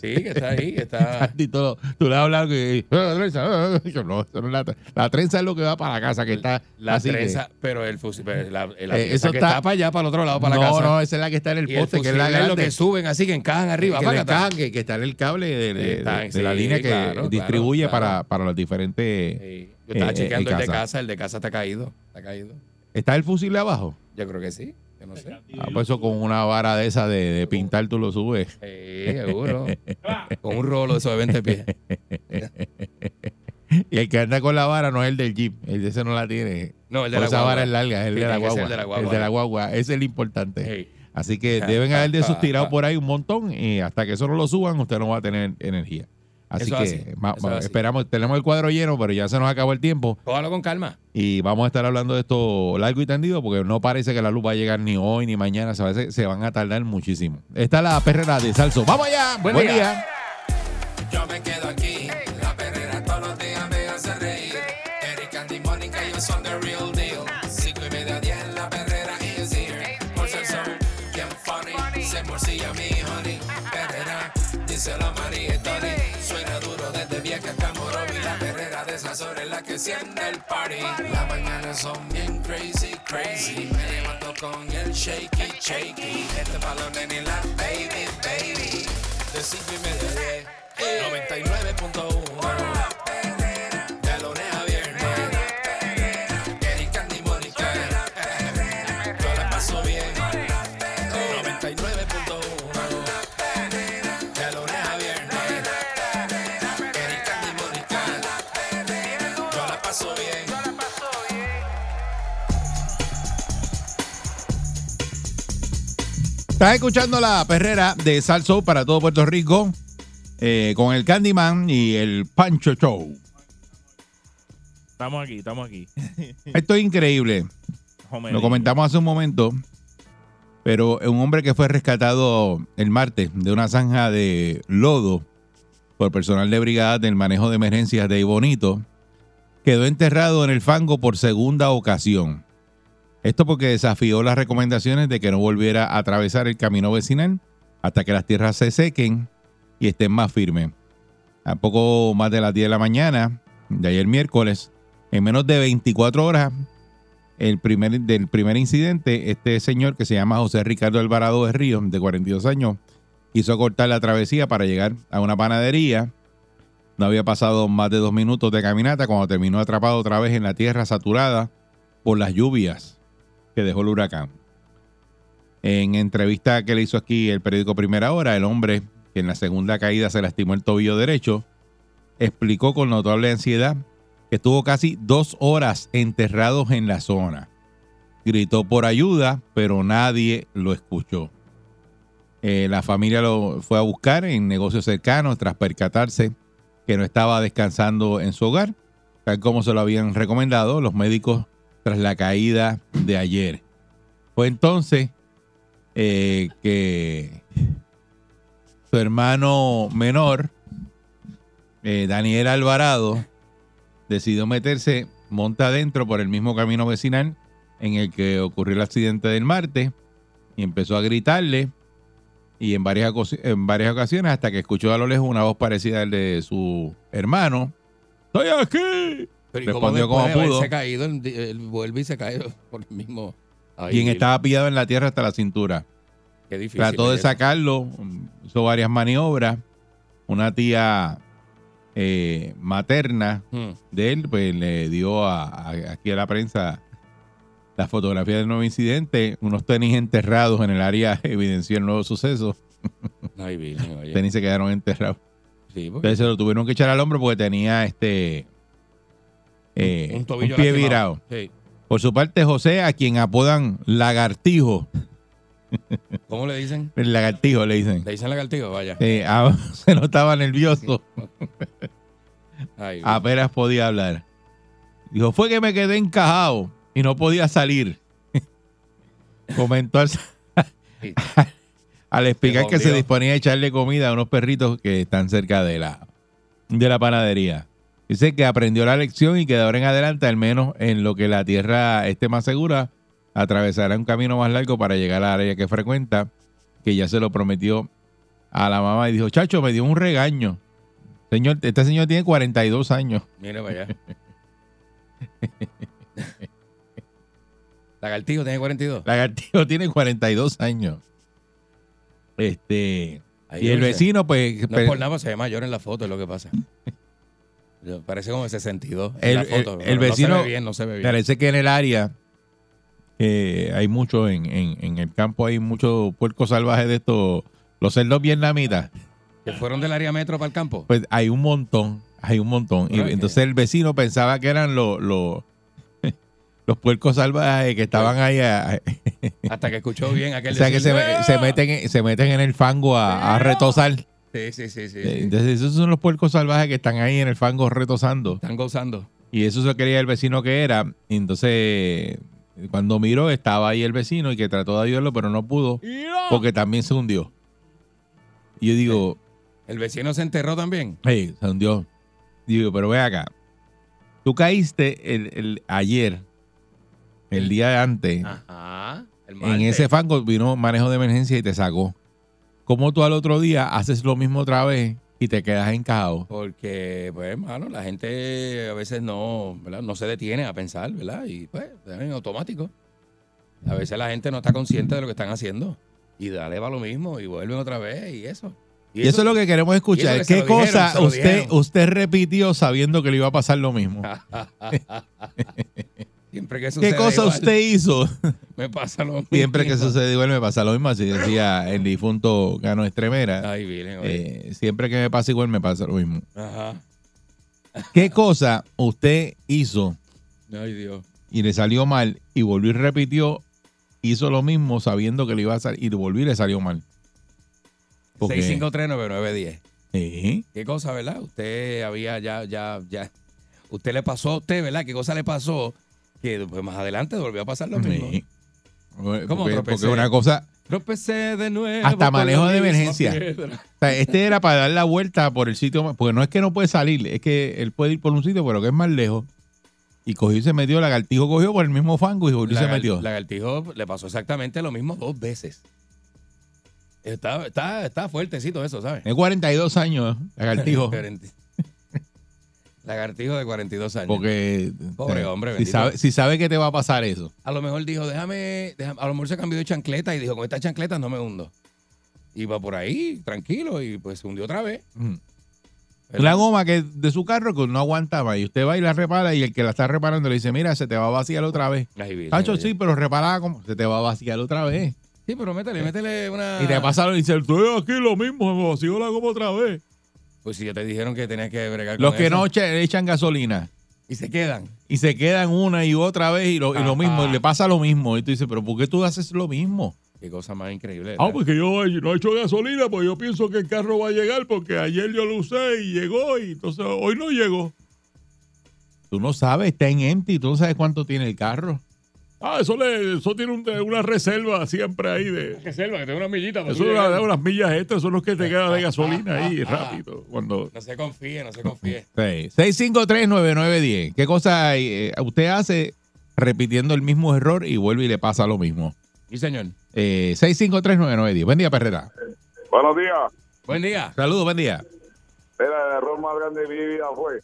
Speaker 2: Sí, que está ahí, que está.
Speaker 1: Y todo, tú le has hablado que "Ah, la trenza, ah", yo, no, eso no es la, la trenza es lo que va para la casa, que está
Speaker 2: La
Speaker 1: así que-
Speaker 2: trenza, pero el fusil. pero la, la
Speaker 1: Eh, eso
Speaker 2: que
Speaker 1: está-
Speaker 2: está, para allá, para el otro lado, para
Speaker 1: no,
Speaker 2: la casa.
Speaker 1: no, esa es la que está en el
Speaker 2: y el
Speaker 1: poste, que es
Speaker 2: fusil
Speaker 1: la
Speaker 2: es lo que suben así que encajan arriba.
Speaker 1: que, encajan, que, que está en el cable de, la línea que distribuye
Speaker 2: claro,
Speaker 1: Para,
Speaker 2: claro.
Speaker 1: para los diferentes...
Speaker 2: Sí. Yo estaba
Speaker 1: eh,
Speaker 2: chequeando
Speaker 1: eh,
Speaker 2: el de
Speaker 1: casa.
Speaker 2: el de casa está caído. Está caído.
Speaker 1: ¿Está el fusible abajo?
Speaker 2: Yo creo que sí. Yo no sé.
Speaker 1: Ah, pues eso con una vara de esa de, de pintar tú lo subes.
Speaker 2: Sí, seguro. Con un rolo de esos de 20 pies.
Speaker 1: Y el que anda con la vara no es el del jeep, el de ese no la tiene.
Speaker 2: No, el de
Speaker 1: Por
Speaker 2: la
Speaker 1: esa
Speaker 2: guagua.
Speaker 1: vara es larga, es el
Speaker 2: Sí,
Speaker 1: de la guagua.
Speaker 2: el de la guagua.
Speaker 1: El de la guagua, ese es el importante.
Speaker 2: Hey.
Speaker 1: Así que deben haber de esos tirados por ahí un montón y hasta que eso no lo suban, usted no va a tener energía. Así
Speaker 2: Eso
Speaker 1: que esperamos, tenemos el cuadro lleno, pero ya se nos acabó el tiempo
Speaker 2: Cójalo con calma.
Speaker 1: y vamos a estar hablando de esto largo y tendido porque no parece que la luz va a llegar ni hoy ni mañana, se, va a- se van a tardar muchísimo. Esta es la perrera de Salso. ¡Vamos allá!
Speaker 2: Buen
Speaker 1: Buen,
Speaker 2: día.
Speaker 1: día.
Speaker 11: Yo me quedo aquí, es la que enciende el party. Las mañanas son bien crazy, crazy. Me levanto con el shaky, shaky. Este balón en la baby, baby. De cinco y media a diez. 99.1
Speaker 1: Estás escuchando la perrera de Salso para todo Puerto Rico eh, con el Candyman y el Pancho Show.
Speaker 3: Estamos aquí, estamos aquí.
Speaker 1: Esto es increíble. Lo comentamos hace un momento, pero un hombre que fue rescatado el martes de una zanja de lodo por personal de brigada del manejo de emergencias de Bonito quedó enterrado en el fango por segunda ocasión. Esto porque desafió las recomendaciones de que no volviera a atravesar el camino vecinal hasta que las tierras se sequen y estén más firmes. A poco más de las 10 de la mañana de ayer miércoles, en menos de 24 horas, el primer, del primer incidente, este señor que se llama José Ricardo Alvarado de Río, de 42 años, quiso cortar la travesía para llegar a una panadería. No había pasado más de dos minutos de caminata cuando terminó atrapado otra vez en la tierra saturada por las lluvias que dejó el huracán. En entrevista que le hizo aquí el periódico Primera Hora, el hombre que en la segunda caída se lastimó el tobillo derecho, explicó con notable ansiedad que estuvo casi dos horas enterrados en la zona. gritó por ayuda, pero nadie lo escuchó. Eh, la familia lo fue a buscar en negocios cercanos tras percatarse que no estaba descansando en su hogar, tal como se lo habían recomendado los médicos tras la caída de ayer. Fue entonces eh, que su hermano menor, eh, Daniel Alvarado, decidió meterse monta adentro por el mismo camino vecinal en el que ocurrió el accidente del martes y empezó a gritarle y en varias, ocasiones- hasta que escuchó a lo lejos una voz parecida al de su hermano. ¡Estoy aquí!
Speaker 2: Pero ¿y cómo
Speaker 1: Respondió como pudo.
Speaker 2: haberse caído, él, él vuelve y se cae por el mismo. Ay,
Speaker 1: quien estaba pillado en la tierra hasta la cintura.
Speaker 2: Qué difícil.
Speaker 1: Trató de sacarlo, hizo varias maniobras. Una tía eh, materna
Speaker 2: Mm.
Speaker 1: de él, pues le dio a, a- aquí a la prensa la fotografía del nuevo incidente. Unos tenis enterrados en el área evidenció el nuevo suceso.
Speaker 2: Ay, oye.
Speaker 1: Tenis se quedaron enterrados.
Speaker 2: Sí,
Speaker 1: Entonces se lo tuvieron que echar al hombro porque tenía este eh,
Speaker 2: un
Speaker 1: un,
Speaker 2: tobillo
Speaker 1: pie
Speaker 2: lastimado.
Speaker 1: virado.
Speaker 2: Sí.
Speaker 1: Por su parte, José, a quien apodan lagartijo,
Speaker 2: ¿Cómo le dicen?
Speaker 1: el lagartijo le dicen,
Speaker 2: Le dicen lagartijo, vaya.
Speaker 1: eh, se notaba nervioso.
Speaker 2: Ay,
Speaker 1: apenas podía hablar. Dijo, fue que me quedé encajado y no podía salir. Comentó al, al explicar que se disponía a echarle comida a unos perritos que están cerca de la, de la panadería. Dice que aprendió la lección y que de ahora en adelante, al menos en lo que la tierra esté más segura, atravesará un camino más largo para llegar a la área que frecuenta, que ya se lo prometió a la mamá y dijo, chacho, me dio un regaño. Señor, este señor tiene 42 años.
Speaker 2: Mira para allá. Lagartijo tiene 42.
Speaker 1: Lagartijo tiene 42 años. Este.
Speaker 2: Ahí
Speaker 1: y el vecino, pues.
Speaker 2: No es por nada, se ve mayor en la foto, es lo que pasa. Parece como de 62 en
Speaker 1: el,
Speaker 2: la
Speaker 1: el-
Speaker 2: foto.
Speaker 1: el vecino.
Speaker 2: No se ve bien, no se ve bien.
Speaker 1: Parece que en el área. eh, hay mucho en, en- en el campo, hay muchos puercos salvajes de estos. Los cerdos vietnamitas.
Speaker 2: ¿Que fueron del área metro para el campo?
Speaker 1: Pues hay un montón. Hay un montón. Y entonces el vecino pensaba que eran los. los los puercos salvajes que estaban ahí a-
Speaker 2: Hasta que escuchó bien aquel
Speaker 1: o sea que se,
Speaker 2: decir, "¡Ah!".
Speaker 1: se meten en- se meten en el fango a, a retosar
Speaker 2: Sí, sí, sí, sí.
Speaker 1: Eh,
Speaker 2: sí.
Speaker 1: Entonces, esos son los puercos salvajes que están ahí en el fango retosando.
Speaker 2: Están gozando.
Speaker 1: Y eso se quería el vecino que era. Y entonces, cuando miró, estaba ahí el vecino y que trató de ayudarlo, pero no pudo porque también se hundió. Y yo digo,
Speaker 2: El vecino se enterró también.
Speaker 1: hey, se hundió. Digo, pero ve acá. Tú caíste el, el- ayer, el día de antes,
Speaker 2: Ajá. El
Speaker 1: en ese fango vino manejo de emergencia y te sacó. ¿Cómo tú al otro día haces lo mismo otra vez y te quedas encajado?
Speaker 2: Porque, pues, hermano, la gente a veces no, ¿verdad? no se detiene a pensar, ¿verdad? Y pues, en automático. A veces la gente no está consciente de lo que están haciendo. Y dale va lo mismo y vuelven otra vez y eso.
Speaker 1: Y eso, es lo que queremos escuchar.
Speaker 2: que
Speaker 1: ¿Qué
Speaker 2: dijeron,
Speaker 1: cosa usted, usted repitió sabiendo que le iba a pasar lo mismo?
Speaker 2: Siempre que sucede
Speaker 1: ¿Qué cosa
Speaker 2: igual,
Speaker 1: usted hizo?
Speaker 2: Me pasa lo mismo.
Speaker 1: Siempre que sucede igual me pasa lo mismo. Así decía el difunto Gano Estremera.
Speaker 2: Ay.
Speaker 1: Eh, siempre que me pasa igual me pasa lo mismo.
Speaker 2: Ajá.
Speaker 1: ¿Qué cosa usted hizo
Speaker 2: Ay, Dios.
Speaker 1: y le salió mal y volvió y repitió? Hizo lo mismo sabiendo que le iba a salir y volvió y le salió mal. Porque-
Speaker 2: 6539910.
Speaker 1: Sí.
Speaker 2: ¿Qué cosa, verdad? Usted había ya, ya, ya. Usted le pasó a usted, ¿verdad? ¿Qué cosa le pasó? Que pues, más adelante volvió a pasar lo mismo.
Speaker 1: Sí. Porque,
Speaker 2: ¿Cómo
Speaker 1: porque
Speaker 2: tropecé?
Speaker 1: una cosa,
Speaker 2: Tropecé de nuevo.
Speaker 1: Hasta manejo de emergencia. O sea, este era para dar la vuelta por el sitio, porque no es que no puede salir, es que él puede ir por un sitio, pero que es más lejos. Y cogió y se metió, lagartijo cogió por el mismo fango y volvió y se metió.
Speaker 2: Lagartijo le pasó exactamente lo mismo dos veces. Está, está, está fuertecito eso, ¿sabes?
Speaker 1: Tiene 42 años, lagartijo.
Speaker 2: Lagartijo de 42 años.
Speaker 1: porque
Speaker 2: Pobre
Speaker 1: sea,
Speaker 2: hombre,
Speaker 1: si sabe, si sabe que te va a pasar eso.
Speaker 2: A lo mejor dijo, déjame, déjame- a lo mejor se cambió de chancleta y dijo, con esta chancleta no me hundo. Iba por ahí, tranquilo, y pues se hundió otra vez.
Speaker 1: Mm. Una goma que de su carro que no aguantaba y usted va y la repara y el que la está reparando le dice, mira, se te va a vaciar otra vez. Tacho, sí, pero reparada como se te va a vaciar otra vez.
Speaker 2: Sí, pero métele, métele una...
Speaker 1: Y te pasa y dice, estoy aquí lo mismo, me vació la goma otra vez.
Speaker 2: Pues si ya te dijeron que tenías que bregar
Speaker 1: Los que
Speaker 2: eso.
Speaker 1: no echan gasolina.
Speaker 2: Y se quedan.
Speaker 1: y se quedan una y otra vez y lo, y lo mismo, y le pasa lo mismo. Y tú dices, pero ¿por qué tú haces lo mismo?
Speaker 2: Qué cosa más increíble.
Speaker 12: Ah,
Speaker 2: ¿verdad?
Speaker 12: porque yo no he hecho gasolina, pues yo pienso que el carro va a llegar porque ayer yo lo usé y llegó y entonces hoy no llegó.
Speaker 1: Tú no sabes, está en empty, tú no sabes cuánto tiene el carro.
Speaker 12: Ah, eso, le, eso tiene un- una reserva siempre ahí de...
Speaker 2: Reserva, que tengo una millita. para
Speaker 12: Eso una- unas millas extras, son los que te quedan de gasolina ahí rápido. Cuando
Speaker 2: No se confíe, no se confíe.
Speaker 1: Sí. 6539910. ¿Qué cosa eh, usted hace repitiendo el mismo error y vuelve y le pasa lo mismo?
Speaker 2: Sí, señor.
Speaker 1: Eh, 6539910. Buen día, Perrera.
Speaker 10: Buenos días.
Speaker 2: Buen día.
Speaker 1: Saludos, buen día.
Speaker 10: Mira, el error más grande de mi vida fue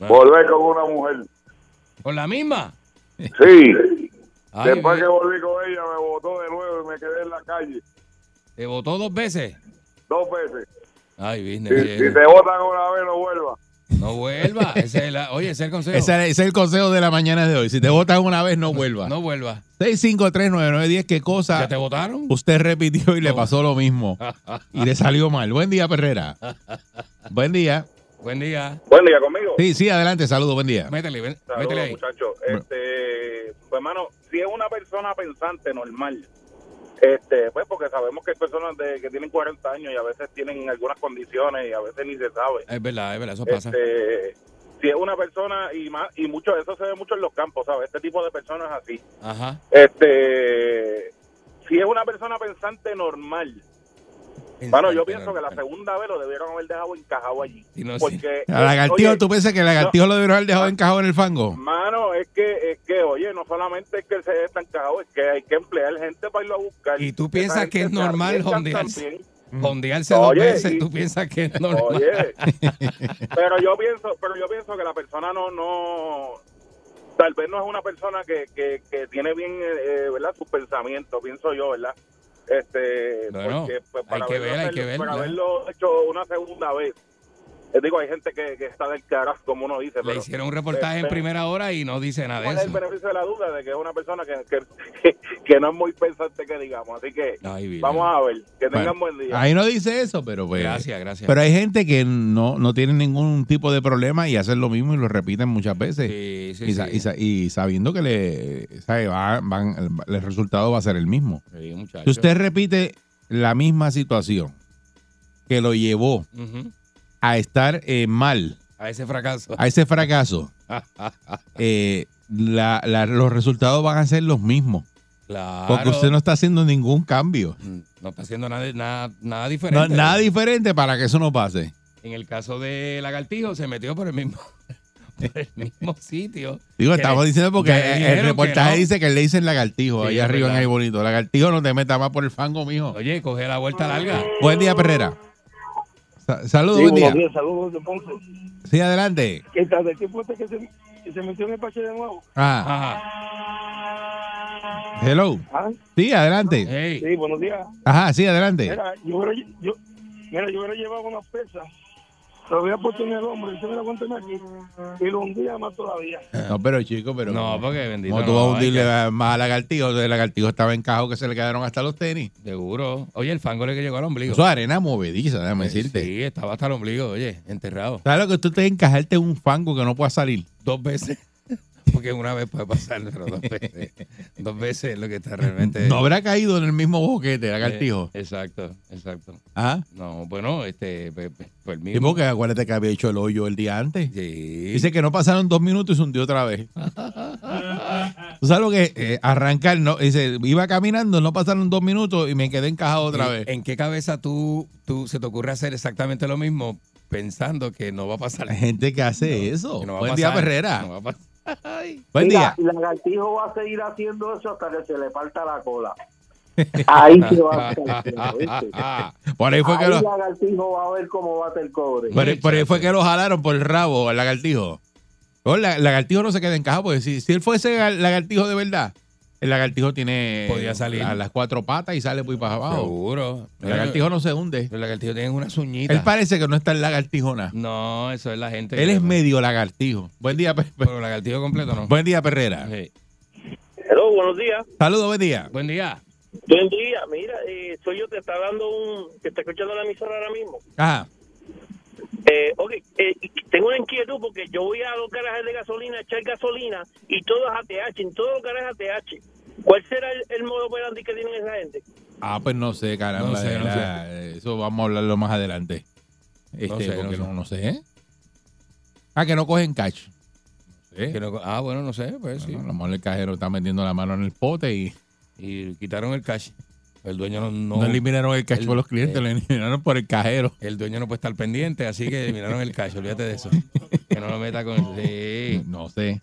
Speaker 2: Ah.
Speaker 10: volver con una mujer.
Speaker 2: ¿Con la misma?
Speaker 10: Sí.
Speaker 2: Ay,
Speaker 10: Después que volví con ella, me botó de nuevo y me quedé en la calle
Speaker 2: ¿Te votó dos veces?
Speaker 10: dos veces.
Speaker 2: Ay,
Speaker 10: Si,
Speaker 2: business.
Speaker 10: si te votan una vez, no vuelva.
Speaker 2: No vuelva. Ese es la- oye, ese es el consejo.
Speaker 1: Ese, ese es el consejo de la mañana de hoy. Si te votan una vez, no vuelva.
Speaker 2: No vuelva.
Speaker 1: 6539910. ¿Qué cosa
Speaker 2: ¿Ya te votaron?
Speaker 1: usted repitió y le pasó lo mismo? Y le salió mal. Buen día, Perrera. Buen día.
Speaker 2: Buen día.
Speaker 13: Buen día conmigo.
Speaker 1: Sí, sí, adelante. Saludos, buen día.
Speaker 2: Métele, ven- métele ahí.
Speaker 13: muchachos. Este, pues, hermano, si es una persona pensante normal, este, pues porque sabemos que hay personas de, que tienen 40 años y a veces tienen algunas condiciones y a veces ni se sabe.
Speaker 2: Es verdad, es verdad, eso pasa.
Speaker 13: Este, si es una persona y más y mucho eso se ve mucho en los campos, ¿sabes? Este tipo de personas así.
Speaker 2: Ajá.
Speaker 13: Este, si es una persona pensante normal, bueno, yo pienso que la segunda vez lo debieron haber dejado encajado allí.
Speaker 2: No
Speaker 13: porque
Speaker 1: A lagartijo,
Speaker 13: oye,
Speaker 1: ¿tú piensas que el lagartijo lo debieron haber dejado encajado en el fango?
Speaker 13: Mano, es que, es que, oye, no solamente es que se está encajado, es que hay que emplear gente para irlo a buscar.
Speaker 2: ¿Y tú piensas que es normal jondearse? Jondearse dos veces,
Speaker 13: y-
Speaker 2: ¿tú piensas que es normal?
Speaker 13: Oye, pero yo pienso, pero yo pienso que la persona no, no, tal vez no es una persona que, que, que tiene bien, eh, ¿verdad? Sus pensamientos, pienso yo, ¿verdad? Este,
Speaker 2: Bueno,
Speaker 13: porque pues,
Speaker 2: hay
Speaker 13: para
Speaker 2: que
Speaker 13: haberlo
Speaker 2: ver, hay que ver,
Speaker 13: para haberlo hecho una segunda vez. Eh, digo, hay gente que, que está del carajo, como uno dice.
Speaker 2: Le
Speaker 13: pero,
Speaker 2: hicieron un reportaje en
Speaker 13: este,
Speaker 2: primera hora y no dice nada de
Speaker 13: ¿Cuál es el
Speaker 2: eso.
Speaker 13: beneficio de la duda de que es una persona que, que, que no es muy pensante que digamos? Así que
Speaker 2: Ay,
Speaker 13: vamos a ver. Que tengan
Speaker 1: Bueno,
Speaker 13: buen día.
Speaker 1: Ahí no dice eso, pero pues.
Speaker 2: Gracias, gracias.
Speaker 1: Pero hay gente que no, no tiene ningún tipo de problema y hacen lo mismo y lo repiten muchas veces.
Speaker 2: Sí, sí,
Speaker 1: y, sa-
Speaker 2: sí.
Speaker 1: y sa- y sabiendo que le, sabe, va- van- el, el resultado va a ser el mismo.
Speaker 2: Sí.
Speaker 1: Si usted repite la misma situación que lo llevó
Speaker 2: Ujú.
Speaker 1: A estar eh, mal,
Speaker 2: A ese fracaso.
Speaker 1: a ese fracaso, eh, la- la- los resultados van a ser los mismos.
Speaker 2: Claro.
Speaker 1: Porque usted no está haciendo ningún cambio.
Speaker 2: Mm, No está haciendo nada, nada, nada
Speaker 1: No-
Speaker 2: diferente.
Speaker 1: nada diferente para que eso no pase.
Speaker 2: En el caso de Lagartijo, se metió por el mismo, por el mismo sitio.
Speaker 1: Digo, estamos
Speaker 2: le-
Speaker 1: diciendo porque el
Speaker 2: que
Speaker 1: reportaje
Speaker 2: no.
Speaker 1: dice que le dicen lagartijo,
Speaker 2: Sí,
Speaker 1: allá arriba en
Speaker 2: verdad.
Speaker 1: ahí bonito. Lagartijo no te meta más por el fango, mijo.
Speaker 2: Oye, coge la vuelta larga.
Speaker 1: Buen día, Perrera. Sa- saludos,
Speaker 9: Sí,
Speaker 1: buen día.
Speaker 9: días, saludos de Ponce.
Speaker 1: Sí, adelante.
Speaker 9: ¿Qué tal? ¿De qué fue que se, que se metió en el parche de nuevo?
Speaker 1: Ah,
Speaker 2: Ajá.
Speaker 1: hello.
Speaker 9: ¿Ah?
Speaker 1: Sí, adelante.
Speaker 2: Hey.
Speaker 9: Sí, buenos días.
Speaker 1: Ajá, sí, adelante.
Speaker 9: Mira, yo hubiera, yo, mira, yo hubiera llevado una pesa, lo había puesto en el hombro y se me la cuenta aquí y lo hundía más todavía.
Speaker 1: No, pero chico, pero.
Speaker 2: No, porque bendito.
Speaker 1: ¿Cómo tú
Speaker 2: no,
Speaker 1: vas a hundirle
Speaker 2: que-
Speaker 1: más a lagartijo? El lagartijo estaba encajado que se le quedaron hasta los tenis.
Speaker 2: Seguro. Oye, el fango le que llegó al ombligo.
Speaker 1: Eso es arena movediza, déjame
Speaker 2: Eh,
Speaker 1: decirte.
Speaker 2: Sí, estaba hasta el ombligo, oye, enterrado.
Speaker 1: ¿Sabes lo que tú te encajarte en un fango que no pueda salir?
Speaker 2: Dos veces. Porque una vez puede pasar, pero dos veces. dos veces es lo que está realmente.
Speaker 1: No habrá caído en el mismo boquete, lagartijo.
Speaker 2: Eh, exacto, exacto.
Speaker 1: Ah,
Speaker 2: No, bueno, este, fue el mismo.
Speaker 1: porque acuérdate que había hecho el hoyo el día antes.
Speaker 2: Sí.
Speaker 1: Dice que no pasaron dos minutos y se hundió otra vez. ¿Tú sabes lo que es? arrancar? No, dice, iba caminando, no pasaron dos minutos y me quedé encajado otra
Speaker 2: ¿En-
Speaker 1: vez.
Speaker 2: ¿En qué cabeza tú, tú se te ocurre hacer exactamente lo mismo pensando que no va a pasar?
Speaker 1: Hay gente que hace eso.
Speaker 2: Que no va a
Speaker 1: Buen día,
Speaker 2: pasar,
Speaker 1: Ferrera.
Speaker 2: no va a pasar. Ay.
Speaker 1: Buen
Speaker 9: Mira,
Speaker 1: día.
Speaker 9: el lagartijo va a seguir haciendo eso hasta que se le falta la cola. Ahí se va a hacer, ¿oíste?
Speaker 1: Por ahí fue que
Speaker 9: Ahí
Speaker 1: lo,
Speaker 9: el lagartijo va a ver cómo bate el cobre.
Speaker 1: por ahí, por ahí fue que lo jalaron por el rabo al lagartijo. O el la- lagartijo no se queda encajado, porque si, si él fuese lagartijo de verdad, el lagartijo tiene
Speaker 2: Podía salir.
Speaker 1: a las cuatro patas y sale muy para abajo.
Speaker 2: Seguro.
Speaker 1: El lagartijo no se hunde.
Speaker 2: El lagartijo tiene unas uñitas.
Speaker 1: Él parece que no está en lagartijo nada.
Speaker 2: No, eso es la gente.
Speaker 1: Él
Speaker 2: que-
Speaker 1: es medio lagartijo. Buen día, Per- Per-
Speaker 2: Pero lagartijo completo no.
Speaker 1: buen día, Perrera.
Speaker 2: Sí.
Speaker 14: Hello, buenos días.
Speaker 1: Saludos, buen día.
Speaker 2: Buen día.
Speaker 14: Buen día. Mira, eh, soy yo, te está dando un... que está escuchando la emisora ahora mismo.
Speaker 1: Ajá.
Speaker 14: Eh, ok, eh, tengo una inquietud porque yo voy a los garajes de gasolina a echar gasolina y todo es ATH, en todos los garajes ATH. ¿Cuál será el, el modo operandi que tienen esa gente?
Speaker 1: Ah, pues no sé, caramba.
Speaker 2: No sé, no
Speaker 1: Eso vamos a hablarlo más adelante. Este,
Speaker 2: No sé, no
Speaker 1: porque
Speaker 2: sé.
Speaker 1: no, no sé. Ah, que no cogen cash.
Speaker 2: Que no- ah, bueno, no sé, pues sí.
Speaker 1: A lo mejor el cajero está metiendo la mano en el pote y
Speaker 2: Y quitaron el cash. El dueño no...
Speaker 1: no,
Speaker 2: no
Speaker 1: eliminaron el cash
Speaker 2: el-
Speaker 1: por los clientes,
Speaker 2: eh,
Speaker 1: lo eliminaron por el cajero.
Speaker 2: El dueño no puede estar pendiente, así que eliminaron el cash. Olvídate de eso. Que no lo meta con... Sí.
Speaker 1: No sé.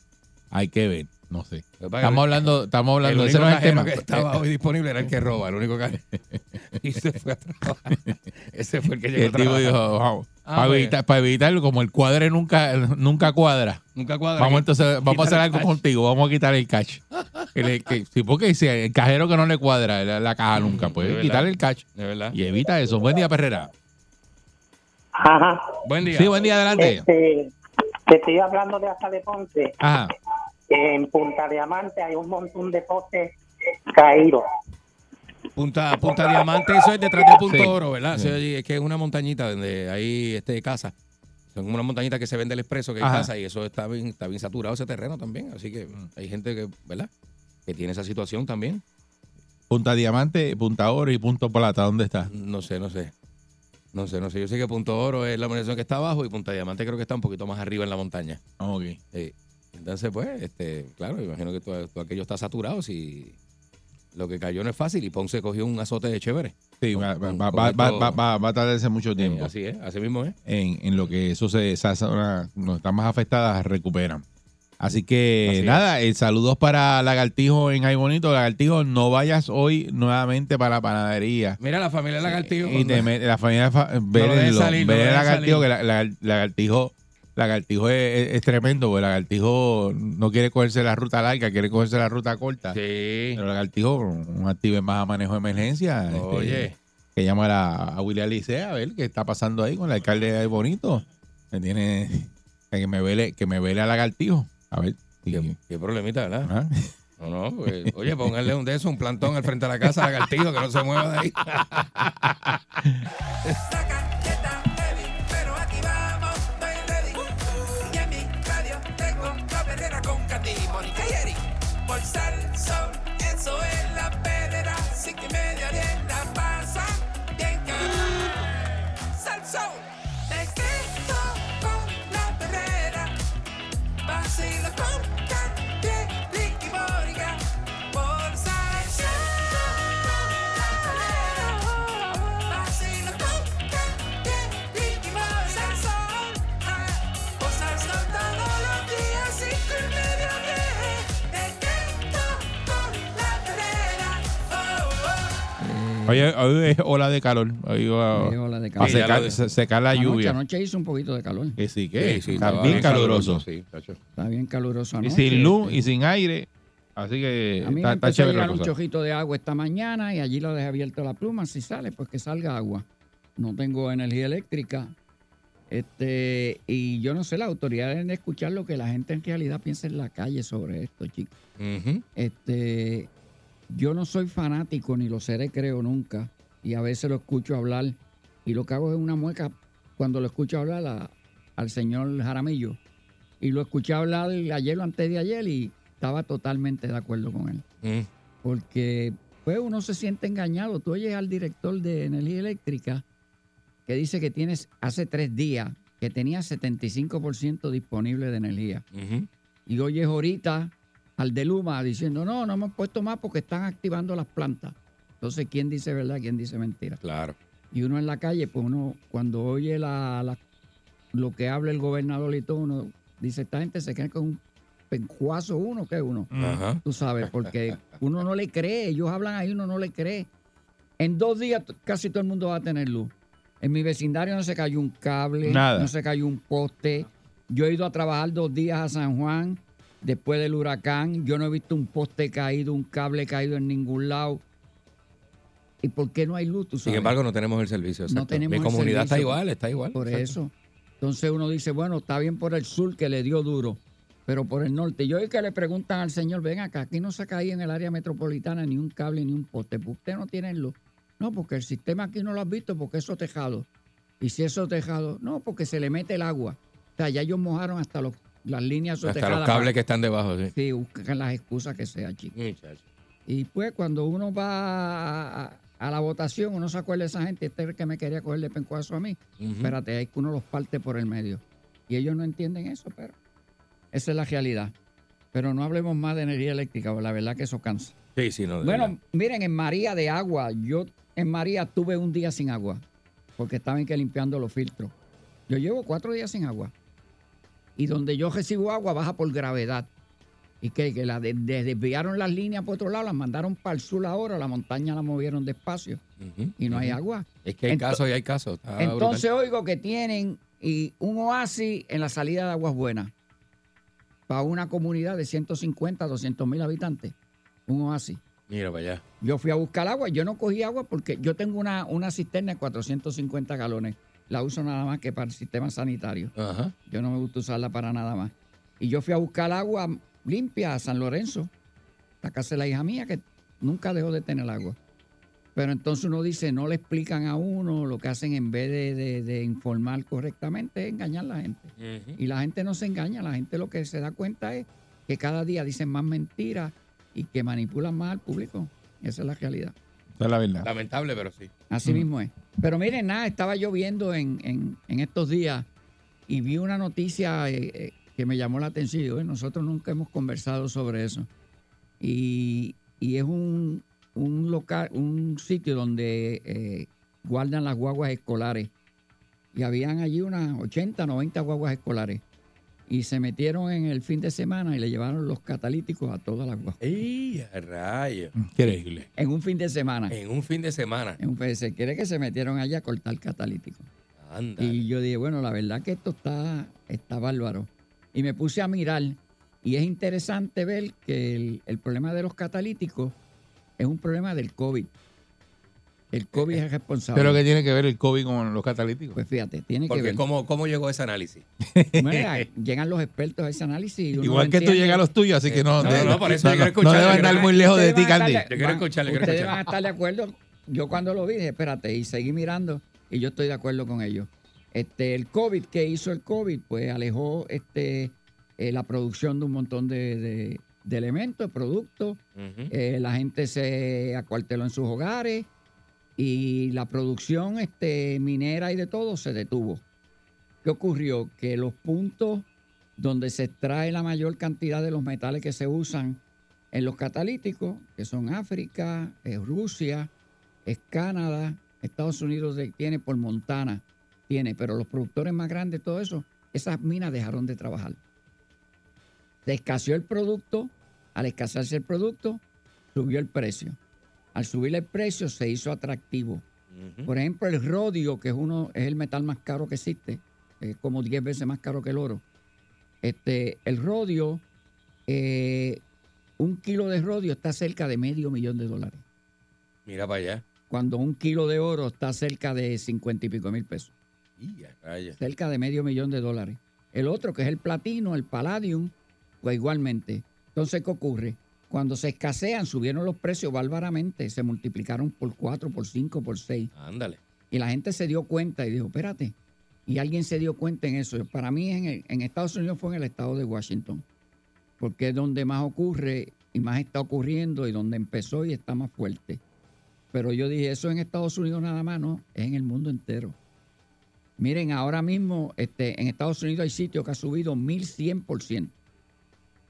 Speaker 1: Hay que ver. No sé. Estamos hablando, estamos hablando,
Speaker 2: el
Speaker 1: ese
Speaker 2: único
Speaker 1: no es el
Speaker 2: cajero
Speaker 1: tema.
Speaker 2: que estaba hoy disponible era el que roba, el único cajero. Y se fue a trabajar. Ese fue el que llegó
Speaker 1: el
Speaker 2: a trabajar.
Speaker 1: dijo, vamos,
Speaker 2: Ah,
Speaker 1: para,
Speaker 2: pues.
Speaker 1: evitar, para evitarlo, como el cuadre nunca, nunca cuadra.
Speaker 2: Nunca cuadra.
Speaker 1: Vamos entonces, vamos a hacer
Speaker 2: el
Speaker 1: algo
Speaker 2: cash.
Speaker 1: contigo, vamos a quitar el cash. Le- que- sí, porque si el cajero que no le cuadra la, la caja nunca,
Speaker 2: de
Speaker 1: puede quitar el cash.
Speaker 2: De verdad.
Speaker 1: Y evita eso. Buen día, Perrera.
Speaker 15: Ajá.
Speaker 2: Buen día.
Speaker 1: Sí, buen día, adelante.
Speaker 15: Este, te estoy hablando de acá de Ponce.
Speaker 1: Ajá.
Speaker 15: En Punta Diamante hay un montón de postes caídos.
Speaker 2: Punta, Punta Diamante, eso es detrás de Punto
Speaker 1: Sí.
Speaker 2: Oro, ¿verdad?
Speaker 1: Sí.
Speaker 2: Es que es una montañita donde hay este casa. Son una montañita que se vende el expreso que hay
Speaker 1: Ajá.
Speaker 2: casa y eso está bien, está bien saturado ese terreno también. Así que hay gente que, ¿verdad? Que tiene esa situación también.
Speaker 1: Punta Diamante, Punta Oro y Punto Plata, ¿dónde está?
Speaker 2: No sé, no sé. No sé, no sé. Yo sé que Punto Oro es la organización que está abajo y Punta Diamante creo que está un poquito más arriba en la montaña.
Speaker 1: Ok.
Speaker 2: Sí. Entonces, pues, este, claro, imagino que todo, todo aquello está saturado. Si lo que cayó no es fácil y Ponce cogió un azote de chévere.
Speaker 1: Sí,
Speaker 2: Con-
Speaker 1: va,
Speaker 2: con-
Speaker 1: va-
Speaker 2: con
Speaker 1: va-
Speaker 2: esto-
Speaker 1: va- va- va- va a tardarse mucho
Speaker 2: Eh,
Speaker 1: tiempo.
Speaker 2: así es, así mismo es.
Speaker 1: En, en lo que eso se, esa zona, no están más afectadas, recuperan. Así que
Speaker 2: Así
Speaker 1: nada, el saludos para Lagartijo en Ay Bonito. Lagartijo, no vayas hoy nuevamente para la panadería.
Speaker 2: Mira, la familia Lagartijo.
Speaker 1: Y te la familia fa- ver
Speaker 2: no
Speaker 1: el lagartijo, que la- la- lagartijo, lagartijo es, es- es tremendo, porque lagartijo no quiere cogerse la ruta larga, quiere cogerse la ruta corta.
Speaker 2: Sí.
Speaker 1: Pero lagartijo, un active más a manejo de emergencia. este,
Speaker 2: Oye.
Speaker 1: que llamar a, a William Licea a ver qué está pasando ahí con el alcalde de Bonito. Que tiene que me vele, que me vele a lagartijo. A ver.
Speaker 2: Qué, qué problemita, ¿verdad?
Speaker 1: Ajá.
Speaker 2: No, no, pues, oye, pónganle un de eso, un plantón al frente de la casa, lagartijo, que no se mueva de ahí.
Speaker 1: Hoy es ola de calor. Hoy va,
Speaker 16: Sí, ola de calor.
Speaker 1: secar,
Speaker 2: Sí, ya lo-
Speaker 1: se- secar la
Speaker 16: Anoche,
Speaker 1: lluvia.
Speaker 16: anoche hizo un poquito de calor.
Speaker 1: Que sí, que
Speaker 2: Sí, sí,
Speaker 1: está bien caluroso.
Speaker 16: Está bien caluroso
Speaker 1: Y sin luz
Speaker 16: Este,
Speaker 1: y sin aire. Así que
Speaker 16: A mí me
Speaker 1: está, está
Speaker 16: empezó a
Speaker 1: chévere la
Speaker 16: un chojito de agua esta mañana y allí lo dejé abierto la pluma. Si sale, pues que salga agua. No tengo energía eléctrica. Este, y yo no sé, las autoridades deben de escuchar lo que la gente en realidad piensa en la calle sobre esto, chicos. Este, yo no soy fanático ni lo seré, creo, nunca. Y a veces lo escucho hablar y lo que hago es una mueca cuando lo escucho hablar a- al señor Jaramillo. Y lo escuché hablar ayer o antes de ayer y estaba totalmente de acuerdo con él.
Speaker 2: Mm.
Speaker 16: Porque pues uno se siente engañado. Tú oyes al director de energía eléctrica que dice que tienes hace tres días que tenía 75% disponible de energía. Y oyes ahorita al de Luma diciendo, no, no hemos puesto más porque están activando las plantas. Entonces, ¿quién dice verdad? ¿Quién dice mentira?
Speaker 2: Claro.
Speaker 16: Y uno en la calle, pues uno, cuando oye la, la- lo que habla el gobernador y todo, uno dice, esta gente se cree con un pencuazo uno, que uno?
Speaker 2: Ajá.
Speaker 16: Tú sabes, porque uno no le cree, ellos hablan ahí, uno no le cree. En dos días casi todo el mundo va a tener luz. En mi vecindario no se cayó un cable,
Speaker 1: Nada.
Speaker 16: no se cayó un poste. Yo he ido a trabajar dos días a San Juan después del huracán. Yo no he visto un poste caído, un cable caído en ningún lado. ¿Y por qué no hay luz? Tú
Speaker 2: Sin embargo, no tenemos el servicio.
Speaker 16: No
Speaker 2: exacto.
Speaker 16: tenemos
Speaker 2: Mi
Speaker 16: el
Speaker 2: comunidad está igual, está igual.
Speaker 16: Por
Speaker 2: exacto.
Speaker 16: eso. Entonces uno dice, bueno, está bien por el sur que le dio duro, pero por el norte. Yo oí que le preguntan al señor, ven acá, aquí no se caía en el área metropolitana ni un cable ni un poste. ¿Por usted no tiene luz? No, porque el sistema aquí no lo has visto, porque eso tejado. Y si eso tejado, no, porque se le mete el agua. O sea, ya ellos mojaron hasta los, las líneas
Speaker 2: Hasta los cables que están debajo, sí.
Speaker 16: Sí, buscan las excusas que sea, chicos. Y pues cuando uno va a, a la votación, uno se acuerda de esa gente, este es el que me quería coger de pencuazo a mí.
Speaker 2: Ujú.
Speaker 16: Espérate, hay que uno los parte por el medio. Y ellos no entienden eso, pero esa es la realidad. Pero no hablemos más de energía eléctrica, porque la verdad que eso cansa.
Speaker 2: Sí, sí, no.
Speaker 16: Bueno,
Speaker 2: verdad.
Speaker 16: miren, en María de agua, yo en María tuve un día sin agua, porque estaban que limpiando los filtros. Yo llevo cuatro días sin agua. Y donde yo recibo agua baja por gravedad. Y que, que la de- de- desviaron las líneas por otro lado, las mandaron para el sur ahora, la montaña la movieron despacio. Y no hay agua.
Speaker 2: Es que hay
Speaker 16: Ento-
Speaker 2: casos y hay casos. está
Speaker 16: Entonces
Speaker 2: brutal.
Speaker 16: oigo que tienen y un oasis en la salida de Aguas Buenas para una comunidad de 150, 200 mil habitantes. Un oasis.
Speaker 2: Mira para allá.
Speaker 16: Yo fui a buscar agua, yo no cogí agua porque yo tengo una, una cisterna de 450 galones. La uso nada más que para el sistema sanitario.
Speaker 2: Ajá.
Speaker 16: Yo no me gusta usarla para nada más. Y yo fui a buscar agua limpia a San Lorenzo, la casa de la hija mía, que nunca dejó de tener agua. Pero entonces uno dice, no le explican a uno, lo que hacen en vez de, de- de informar correctamente es engañar a la gente. Y la gente no se engaña, la gente lo que se da cuenta es que cada día dicen más mentiras y que manipulan más al público. Esa es la realidad.
Speaker 1: Esa es la verdad.
Speaker 2: Lamentable, pero sí.
Speaker 16: Así
Speaker 1: Mm.
Speaker 16: mismo es. Pero miren, nada, estaba yo viendo en, en- estos días y vi una noticia eh, eh, que me llamó la atención. Y digo, "Eh, nosotros nunca hemos conversado sobre eso. Y, y es un, un local, un sitio donde eh, guardan las guaguas escolares. Y habían allí unas 80, 90 guaguas escolares. Y se metieron en el fin de semana y le llevaron los catalíticos a todas las guaguas.
Speaker 2: ¡Ey, a rayos!
Speaker 1: Increíble.
Speaker 16: En un fin de semana.
Speaker 2: En un fin de semana.
Speaker 16: En un fin- se quiere que se metieron allá a cortar catalítico.
Speaker 2: Anda.
Speaker 16: Y yo dije, bueno, la verdad que esto está, está bárbaro. Y me puse a mirar y es interesante ver que el, el problema de los catalíticos es un problema del COVID. El COVID es responsable.
Speaker 1: ¿Pero qué tiene que ver el COVID con los catalíticos?
Speaker 16: Pues fíjate, tiene que ver.
Speaker 2: ¿cómo, ¿cómo llegó ese análisis?
Speaker 16: Mira, llegan los expertos a ese análisis.
Speaker 1: Igual que tú
Speaker 16: entiende.
Speaker 1: llegas a los tuyos, así que no,
Speaker 2: No,
Speaker 1: de-
Speaker 2: no, por eso
Speaker 1: no,
Speaker 2: yo quiero
Speaker 1: no,
Speaker 2: escuchar,
Speaker 1: no andar muy lejos de ti, Candy.
Speaker 2: Yo quiero
Speaker 16: van-
Speaker 2: escuchar, yo quiero
Speaker 16: Ustedes
Speaker 2: escuchar.
Speaker 16: van a estar de acuerdo. Yo cuando lo vi dije, espérate, y seguí mirando y yo estoy de acuerdo con ellos. Este, el COVID, ¿qué hizo el COVID? Pues alejó este, eh, la producción de un montón de, de- de elementos, de productos. Eh, la gente se acuarteló en sus hogares y la producción este, minera y de todo se detuvo. ¿Qué ocurrió? Que los puntos donde se extrae la mayor cantidad de los metales que se usan en los catalíticos, que son África, es Rusia, es Canadá, Estados Unidos tiene por Montana, tiene, pero los productores más grandes, todo eso, esas minas dejaron de trabajar. Se escaseó el producto, al escasearse el producto, subió el precio. Al subir el precio se hizo atractivo. Por ejemplo, el rodio, que es uno, es el metal más caro que existe, es como 10 veces más caro que el oro. Este, el rodio, eh, un kilo de rodio está cerca de medio millón de dólares.
Speaker 2: Mira para allá.
Speaker 16: Cuando un kilo de oro está cerca de 50 y pico mil pesos. Cerca de medio millón de dólares. El otro, que es el platino, el palladium, pues igualmente. Entonces, ¿qué ocurre? Cuando se escasean, subieron los precios bárbaramente, se multiplicaron por 4, por 5, por 6.
Speaker 2: Ándale.
Speaker 16: Y la gente se dio cuenta y dijo, espérate. Y alguien se dio cuenta en eso. Para mí en, el- en Estados Unidos fue en el estado de Washington, porque es donde más ocurre y más está ocurriendo y donde empezó y está más fuerte. Pero yo dije, eso en Estados Unidos nada más, no, es en el mundo entero. Miren, ahora mismo este, en Estados Unidos hay sitios que ha subido 1100%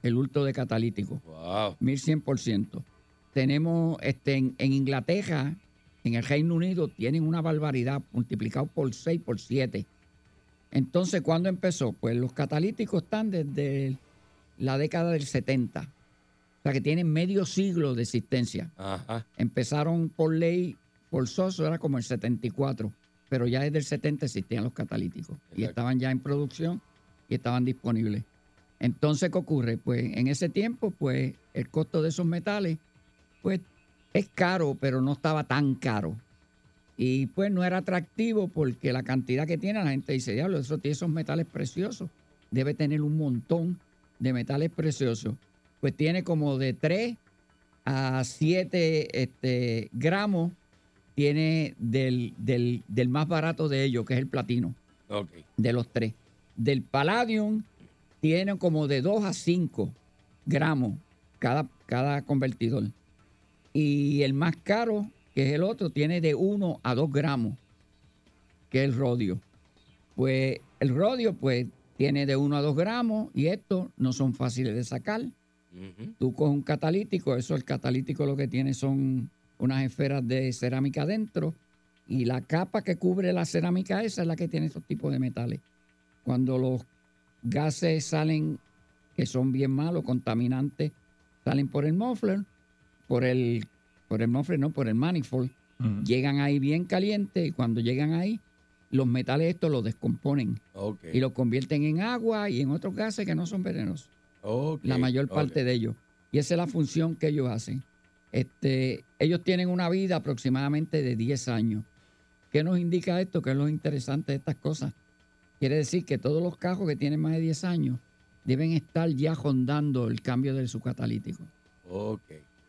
Speaker 16: el hurto de catalítico.
Speaker 2: Wow.
Speaker 16: 1100%. Tenemos este, en, en Inglaterra, en el Reino Unido, tienen una barbaridad multiplicado por 6, por 7. Entonces, ¿cuándo empezó? Pues los catalíticos están desde la década del 70. O sea, que tienen medio siglo de existencia.
Speaker 2: Ajá.
Speaker 16: Empezaron por ley forzoso, era como el 74, pero ya desde el 70 existían los catalíticos y estaban ya en producción y estaban disponibles. Entonces, ¿qué ocurre? Pues en ese tiempo, pues el costo de esos metales, pues es caro, pero no estaba tan caro. Y pues no era atractivo porque la cantidad que tiene, la gente dice, diablo, eso tiene esos metales preciosos. Debe tener un montón de metales preciosos. Pues tiene como de 3 a 7 este, gramos, tiene del, del, del más barato de ellos, que es el platino, de los tres. del palladium tiene como de 2 a 5 gramos cada, cada convertidor. Y el más caro, que es el otro, tiene de 1 a 2 gramos, que es el rodio. Pues el rodio, pues, tiene de 1 a 2 gramos y estos no son fáciles de sacar. Tú con un catalítico, eso el catalítico lo que tiene son unas esferas de cerámica adentro y la capa que cubre la cerámica esa es la que tiene esos tipos de metales. Cuando los gases salen, que son bien malos, contaminantes, salen por el muffler, por el, por el muffler, no, por el manifold, llegan ahí bien calientes y cuando llegan ahí, los metales estos los descomponen y los convierten en agua y en otros gases que no son venenosos la mayor parte de ellos. Y esa es la función que ellos hacen. Este, ellos tienen una vida aproximadamente de 10 años. ¿Qué nos indica esto? ¿Qué es lo interesante de estas cosas? Quiere decir que todos los cajos que tienen más de 10 años deben estar ya rondando el cambio de su catalítico.
Speaker 2: Ok.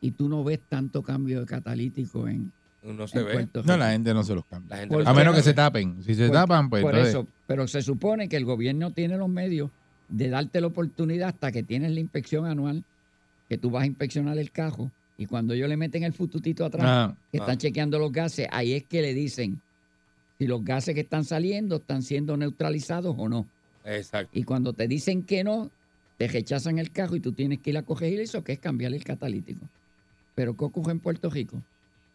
Speaker 16: Y tú no ves tanto cambio de catalítico en,
Speaker 2: No se ve.
Speaker 1: No, la gente no se los cambia. A menos que se tapen. Si se
Speaker 16: por-
Speaker 1: tapan, pues
Speaker 16: por
Speaker 1: entonces-
Speaker 16: eso, pero se supone que el gobierno tiene los medios de darte la oportunidad hasta que tienes la inspección anual, que tú vas a inspeccionar el cajo y cuando ellos le meten el fututito atrás,
Speaker 1: Ah,
Speaker 16: que están
Speaker 1: ah.
Speaker 16: chequeando los gases, ahí es que le dicen si los gases que están saliendo están siendo neutralizados o no.
Speaker 2: Exacto.
Speaker 16: Y cuando te dicen que no, te rechazan el cajo y tú tienes que ir a corregir eso, que es cambiar el catalítico. Pero ¿qué ocurre en Puerto Rico?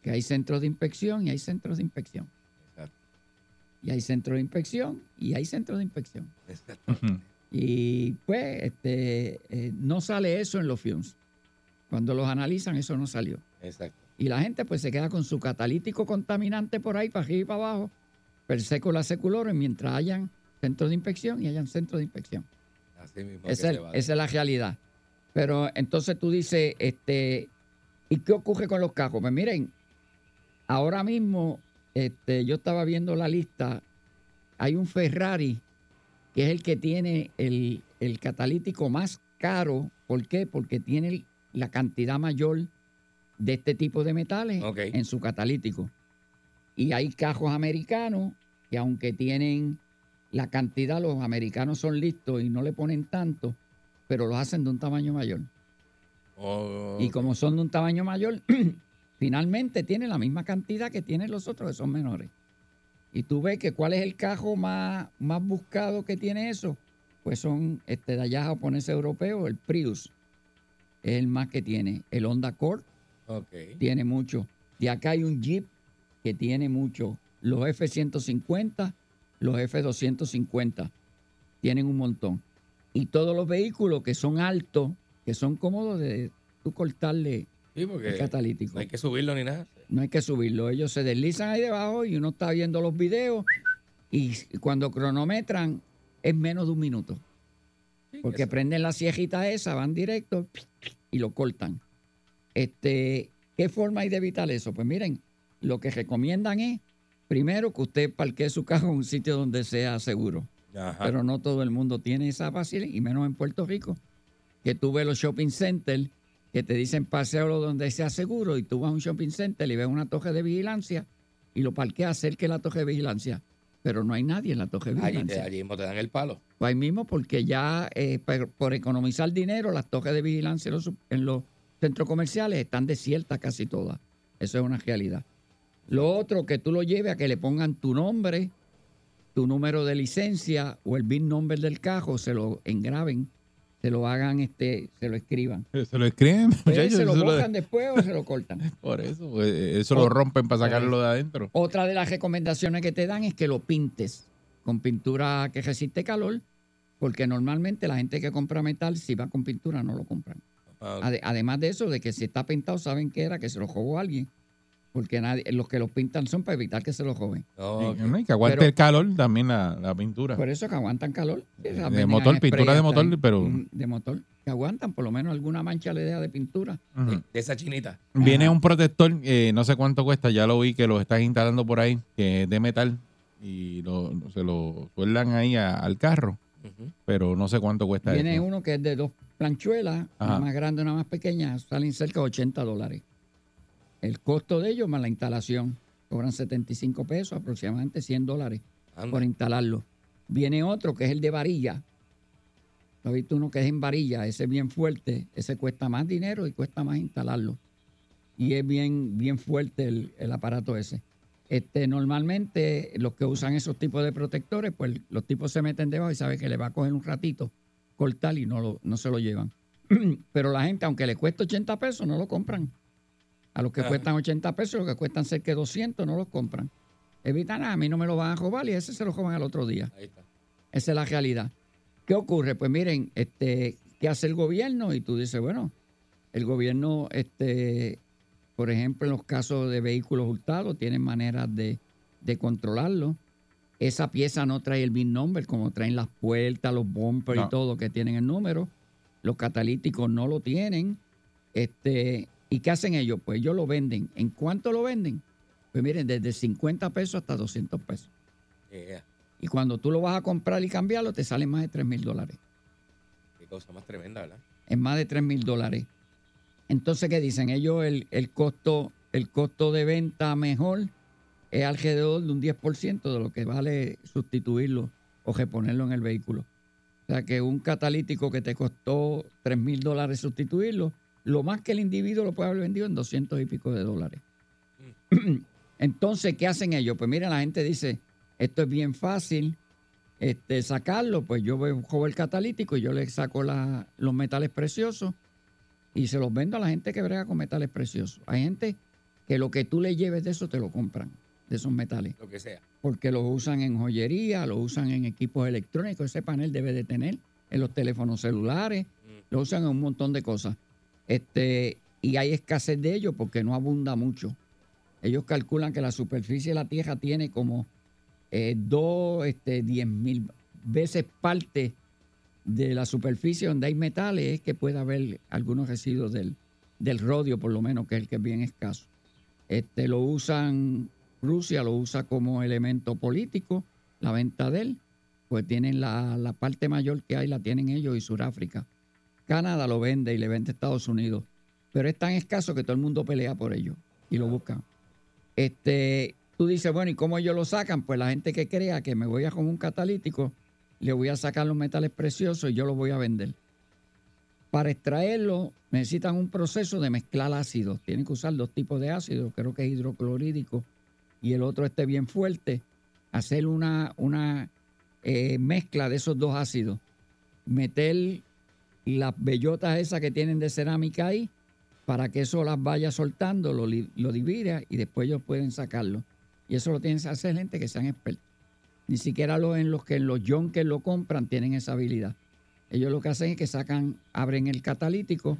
Speaker 16: Que hay centros de inspección y hay centros de inspección. Y hay centros de inspección y hay centros de inspección. Y pues este, eh, no sale eso en los films. Cuando los analizan, eso no salió.
Speaker 2: Exacto.
Speaker 16: Y la gente pues se queda con su catalítico contaminante por ahí, para arriba y para abajo, per seco la seculoro, mientras hayan centros de inspección y hayan centros de inspección.
Speaker 2: Así mismo
Speaker 16: es, esa es la realidad. Pero entonces tú dices, este, ¿y qué ocurre con los cajos? Pues miren, ahora mismo este, yo estaba viendo la lista, hay un Ferrari que es el que tiene el, el catalítico más caro. ¿Por qué? Porque tiene la cantidad mayor de este tipo de metales en su catalítico. Y hay cajos americanos que aunque tienen la cantidad, los americanos son listos y no le ponen tanto, pero los hacen de un tamaño mayor.
Speaker 2: Oh,
Speaker 16: Y como son de un tamaño mayor, finalmente tienen la misma cantidad que tienen los otros que son menores. Y tú ves que cuál es el cajo más, más buscado que tiene eso, pues son este, de allá japonés europeo, el Prius. Es el más que tiene. El Honda Accord
Speaker 2: Ok.
Speaker 16: tiene mucho. De acá hay un Jeep que tiene mucho. Los F-150, los F-250 tienen un montón. Y todos los vehículos que son altos, que son cómodos de tú cortarle
Speaker 2: Sí,
Speaker 16: el catalítico.
Speaker 2: no hay que subirlo ni nada.
Speaker 16: No hay que subirlo. Ellos se deslizan ahí debajo y uno está viendo los videos y cuando cronometran es menos de un minuto. Porque prenden la siejita esa, van directo y lo cortan. Este, ¿Qué forma hay de evitar eso? Pues miren, lo que recomiendan es, primero, que usted parquee su carro en un sitio donde sea seguro.
Speaker 2: Ajá.
Speaker 16: Pero no todo el mundo tiene esa facilidad, y menos en Puerto Rico, que tú ves los shopping centers que te dicen pasealo donde sea seguro y tú vas a un shopping center y ves una torre de vigilancia y lo parqueas cerca de la torre de vigilancia. Pero no hay nadie en la torre de vigilancia.
Speaker 2: allí mismo te dan el palo.
Speaker 16: Pues ahí mismo, porque ya eh, por, por economizar dinero, las torres de vigilancia en los, en los centros comerciales están desiertas casi todas. Eso es una realidad. Lo otro, que tú lo lleves a que le pongan tu nombre, tu número de licencia o el VIN number del cajo, se lo engraben, se lo hagan, este, se lo escriban.
Speaker 1: Se lo escriben,
Speaker 16: Pues
Speaker 1: muchachos.
Speaker 16: se lo bojan después o se lo cortan.
Speaker 1: Por eso, pues, eso lo rompen para sacarlo de adentro.
Speaker 16: Otra de las recomendaciones que te dan es que lo pintes con pintura que resiste calor, porque normalmente la gente que compra metal, si va con pintura, no lo compran.
Speaker 2: Ah,
Speaker 16: Ade- Además de eso, de que si está pintado, saben que era, que se lo robó alguien. Porque nadie, los que lo pintan son para evitar que se lo roben.
Speaker 2: Oh,
Speaker 1: Y, no, y que aguante
Speaker 16: Pero-
Speaker 1: el calor también la, la pintura.
Speaker 16: Por eso que aguantan calor.
Speaker 1: De motor, pintura de motor, pero-
Speaker 16: Mm, De motor. Que aguantan, por lo menos alguna mancha le deja de pintura.
Speaker 2: De esa chinita.
Speaker 1: Viene un protector, eh, no sé cuánto cuesta, ya lo vi que lo están instalando por ahí, que es de metal y lo, se lo sueldan ahí a- al carro, pero no sé cuánto cuesta
Speaker 16: Viene
Speaker 1: eso.
Speaker 16: uno que es de dos planchuelas,
Speaker 1: Ajá.
Speaker 16: una más grande, una más pequeña, salen cerca de 80 dólares. El costo de ellos más la instalación cobran 75 pesos, aproximadamente 100 dólares
Speaker 2: Anda.
Speaker 16: por instalarlo. Viene otro que es el de varilla. ¿Tú has visto uno que es en varilla? Ese es bien fuerte. Ese cuesta más dinero y cuesta más instalarlo. Y es bien, bien fuerte el, el aparato ese. Este, normalmente los que usan esos tipos de protectores, pues los tipos se meten debajo y saben que le va a coger un ratito cortar y no, lo, no se lo llevan. Pero la gente, aunque le cueste 80 pesos, no lo compran. A los que cuestan 80 pesos, los que cuestan cerca de 200, no los compran. Evitan, "Ah, a mí no me lo van a robar y ese se lo roban al otro día.
Speaker 2: Ahí está.
Speaker 16: Esa es la realidad. ¿Qué ocurre? Pues miren, este, ¿qué hace el gobierno? Y tú dices, bueno, el gobierno, este, por ejemplo, en los casos de vehículos hurtados, tienen maneras de, de controlarlo. Esa pieza no trae el BIN number, como traen las puertas, los bumpers
Speaker 1: No.
Speaker 16: y todo, que tienen el número. Los catalíticos no lo tienen. Este, ¿Y qué hacen ellos? Pues ellos lo venden. ¿En cuánto lo venden? Pues miren, desde 50 pesos hasta 200 pesos.
Speaker 2: Yeah.
Speaker 16: Y cuando tú lo vas a comprar y cambiarlo, te salen más de 3 mil dólares.
Speaker 2: Qué cosa más tremenda, ¿verdad?
Speaker 16: En más de 3 mil dólares. Entonces, ¿qué dicen? Ellos el, el costo, el costo de venta mejor es alrededor de un 10% de lo que vale sustituirlo o reponerlo en el vehículo. O sea que un catalítico que te costó 3 mil dólares sustituirlo, lo más que el individuo lo puede haber vendido en 200 y pico de dólares. Entonces, ¿qué hacen ellos? Pues mira, la gente dice, esto es bien fácil este, sacarlo, pues yo juego el catalítico y yo le saco la- los metales preciosos y se los vendo a la gente que brega con metales preciosos. Hay gente que lo que tú le lleves de eso te lo compran, de esos metales,
Speaker 2: Lo que sea.
Speaker 16: porque los usan en joyería, los usan en equipos electrónicos, ese panel debe de tener en los teléfonos celulares, lo usan en un montón de cosas. Este, y hay escasez de ellos porque no abunda mucho. Ellos calculan que la superficie de la Tierra tiene como eh, dos, este, diez mil veces parte de la superficie donde hay metales, es que puede haber algunos residuos del, del rodio, por lo menos, que es el que es bien escaso. Este, lo usan, Rusia lo usa como elemento político, la venta de él, pues tienen la, la parte mayor que hay, la tienen ellos y Sudáfrica. Canadá lo vende y le vende a Estados Unidos, pero es tan escaso que todo el mundo pelea por ello y lo buscan. Este, tú dices, bueno, ¿y cómo ellos lo sacan? Pues la gente que crea que me voy a con un catalítico, le voy a sacar los metales preciosos y yo los voy a vender. Para extraerlo necesitan un proceso de mezclar ácidos. Tienen que usar dos tipos de ácidos, creo que es hidroclorídico y el otro esté bien fuerte. Hacer una, una eh, mezcla de esos dos ácidos. Meter las bellotas esas que tienen de cerámica ahí para que eso las vaya soltando, lo, lo divida y después ellos pueden sacarlo. Y eso lo tienen que hacer gente que sean expertos. Ni siquiera los en los que en los que lo compran tienen esa habilidad. Ellos lo que hacen es que sacan, abren el catalítico,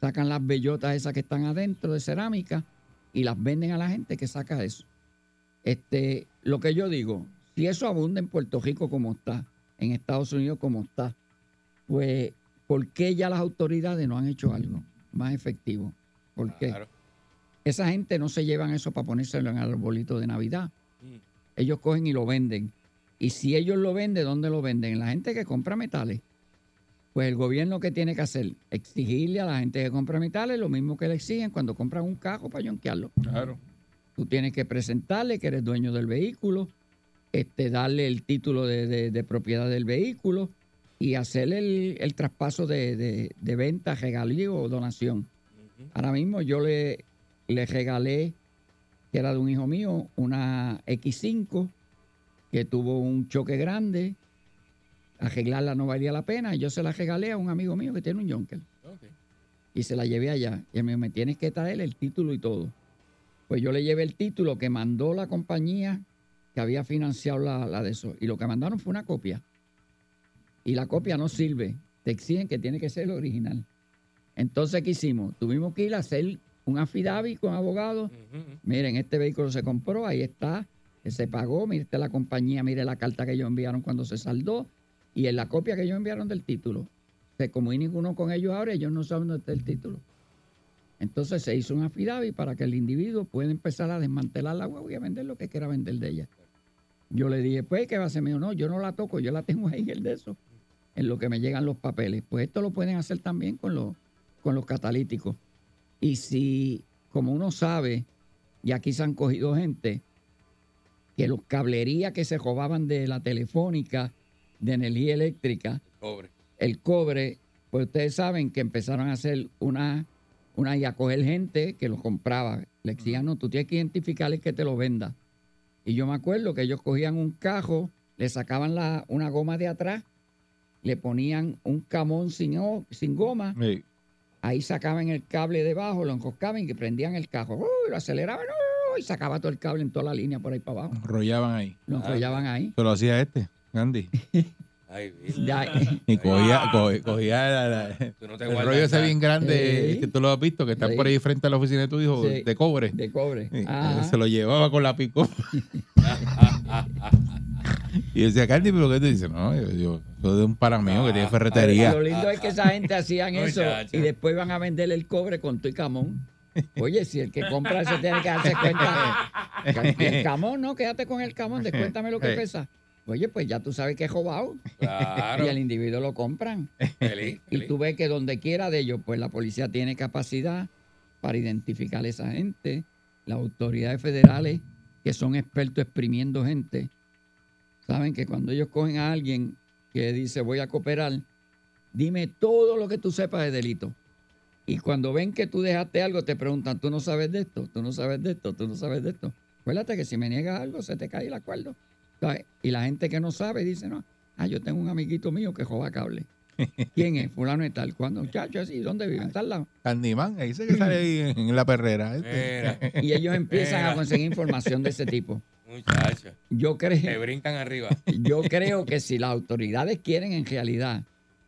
Speaker 16: sacan las bellotas esas que están adentro de cerámica y las venden a la gente que saca eso. Este, lo que yo digo, si eso abunda en Puerto Rico como está, en Estados Unidos como está, pues, ¿por qué ya las autoridades no han hecho algo más efectivo? ¿Por qué? Esa gente no se llevan eso para ponérselo en el arbolito de Navidad. Ellos cogen y lo venden. Y si ellos lo venden, ¿dónde lo venden? La gente que compra metales. Pues el gobierno que tiene que hacer, exigirle a la gente que compra metales lo mismo que le exigen cuando compran un carro para yonquearlo.
Speaker 1: Claro.
Speaker 16: Tú tienes que presentarle que eres dueño del vehículo, este, darle el título de, de- de propiedad del vehículo y hacerle el, el traspaso de, de- de venta, regalío o donación. Ahora mismo yo le, le regalé, que era de un hijo mío, una X5 que tuvo un choque grande. Arreglarla no valía la pena. y Yo se la regalé a un amigo mío que tiene un Jonker. Y se la llevé allá. Y me dijo, me tienes que traer el título y todo. Pues yo le llevé el título que mandó la compañía que había financiado la, la de eso. Y lo que mandaron fue una copia. Y la copia no sirve. Te exigen que tiene que ser el original. Entonces, ¿qué hicimos? Tuvimos que ir a hacer un affidavit con abogados. Miren, este vehículo se compró, ahí está, se pagó, mire esta es la compañía, mire la carta que ellos enviaron cuando se saldó y en la copia que ellos enviaron del título. Se comunica uno con ellos ahora, ellos no saben dónde está el título. Entonces se hizo un affidavit para que el individuo pueda empezar a desmantelar la huevo y a vender lo que quiera vender de ella. Yo le dije, pues, ¿qué va a hacer mío? No, yo no la toco, yo la tengo ahí en el de eso, en lo que me llegan los papeles. Pues esto lo pueden hacer también con los, con los catalíticos. Y si, como uno sabe, y aquí se han cogido gente, que los cablerías que se robaban de la telefónica de energía eléctrica,
Speaker 2: Cobre.
Speaker 16: el cobre, pues ustedes saben que empezaron a hacer una, una y a coger gente que lo compraba. Le decían, no, tú tienes que identificar el que te lo venda. Y yo me acuerdo que ellos cogían un cajo, le sacaban la, una goma de atrás, le ponían un camón sin, o- sin goma,
Speaker 1: Sí.
Speaker 16: ahí sacaban el cable debajo, lo enroscaban y que prendían el cajo, ¡uy! lo aceleraban ¡uy! y sacaba todo el cable en toda la línea por ahí para abajo.
Speaker 1: Enrollaban ahí.
Speaker 16: Lo enrollaban ahí.
Speaker 1: Pero lo hacía este, Andy.
Speaker 2: Ay,
Speaker 16: Ya,
Speaker 1: Y cogía, co- cogía la- la-
Speaker 2: Tú no te
Speaker 1: el rollo ese bien grande
Speaker 16: Sí.
Speaker 1: que tú lo has visto, que está
Speaker 16: Sí.
Speaker 1: por ahí frente a la oficina de tu hijo,
Speaker 16: Sí.
Speaker 1: de cobre.
Speaker 16: de cobre.
Speaker 1: Se lo llevaba con la pico. y decía, Candy, ¿pero qué te dice? No, yo, yo soy de un pana mío que tiene ferretería.
Speaker 16: Lo lindo es que esa gente hacían eso y después iban a vender el cobre con tu y camón. Oye, si el que compra eso tiene que darse cuenta. El camón, no, quédate con el camón, descuéntame lo que
Speaker 1: Sí.
Speaker 16: pesa. Oye, pues ya tú sabes que es robado.
Speaker 2: Claro.
Speaker 16: Y al individuo lo compran.
Speaker 2: Feliz,
Speaker 16: Y
Speaker 2: feliz.
Speaker 16: tú ves que donde quiera de ellos, pues la policía tiene capacidad para identificar a esa gente. Las autoridades federales, que son expertos exprimiendo gente, saben que cuando ellos cogen a alguien que dice voy a cooperar, dime todo lo que tú sepas de delito. Y cuando ven que tú dejaste algo, te preguntan, tú no sabes de esto, tú no sabes de esto, tú no sabes de esto. Acuérdate que si me niegas algo, se te cae el acuerdo. Y la gente que no sabe dice, no, ah, yo tengo un amiguito mío que joba cable. ¿Quién es? Fulano y tal. ¿Cuándo? Muchacho, así, ¿dónde vive? En tal lado.
Speaker 1: Candyman, ahí dice que sale ahí en, la perrera. este.
Speaker 16: Y ellos empiezan a conseguir información de ese tipo.
Speaker 2: Muchacho.
Speaker 16: Yo
Speaker 2: Me
Speaker 16: creo,
Speaker 2: brincan arriba.
Speaker 16: yo creo que si las autoridades quieren en realidad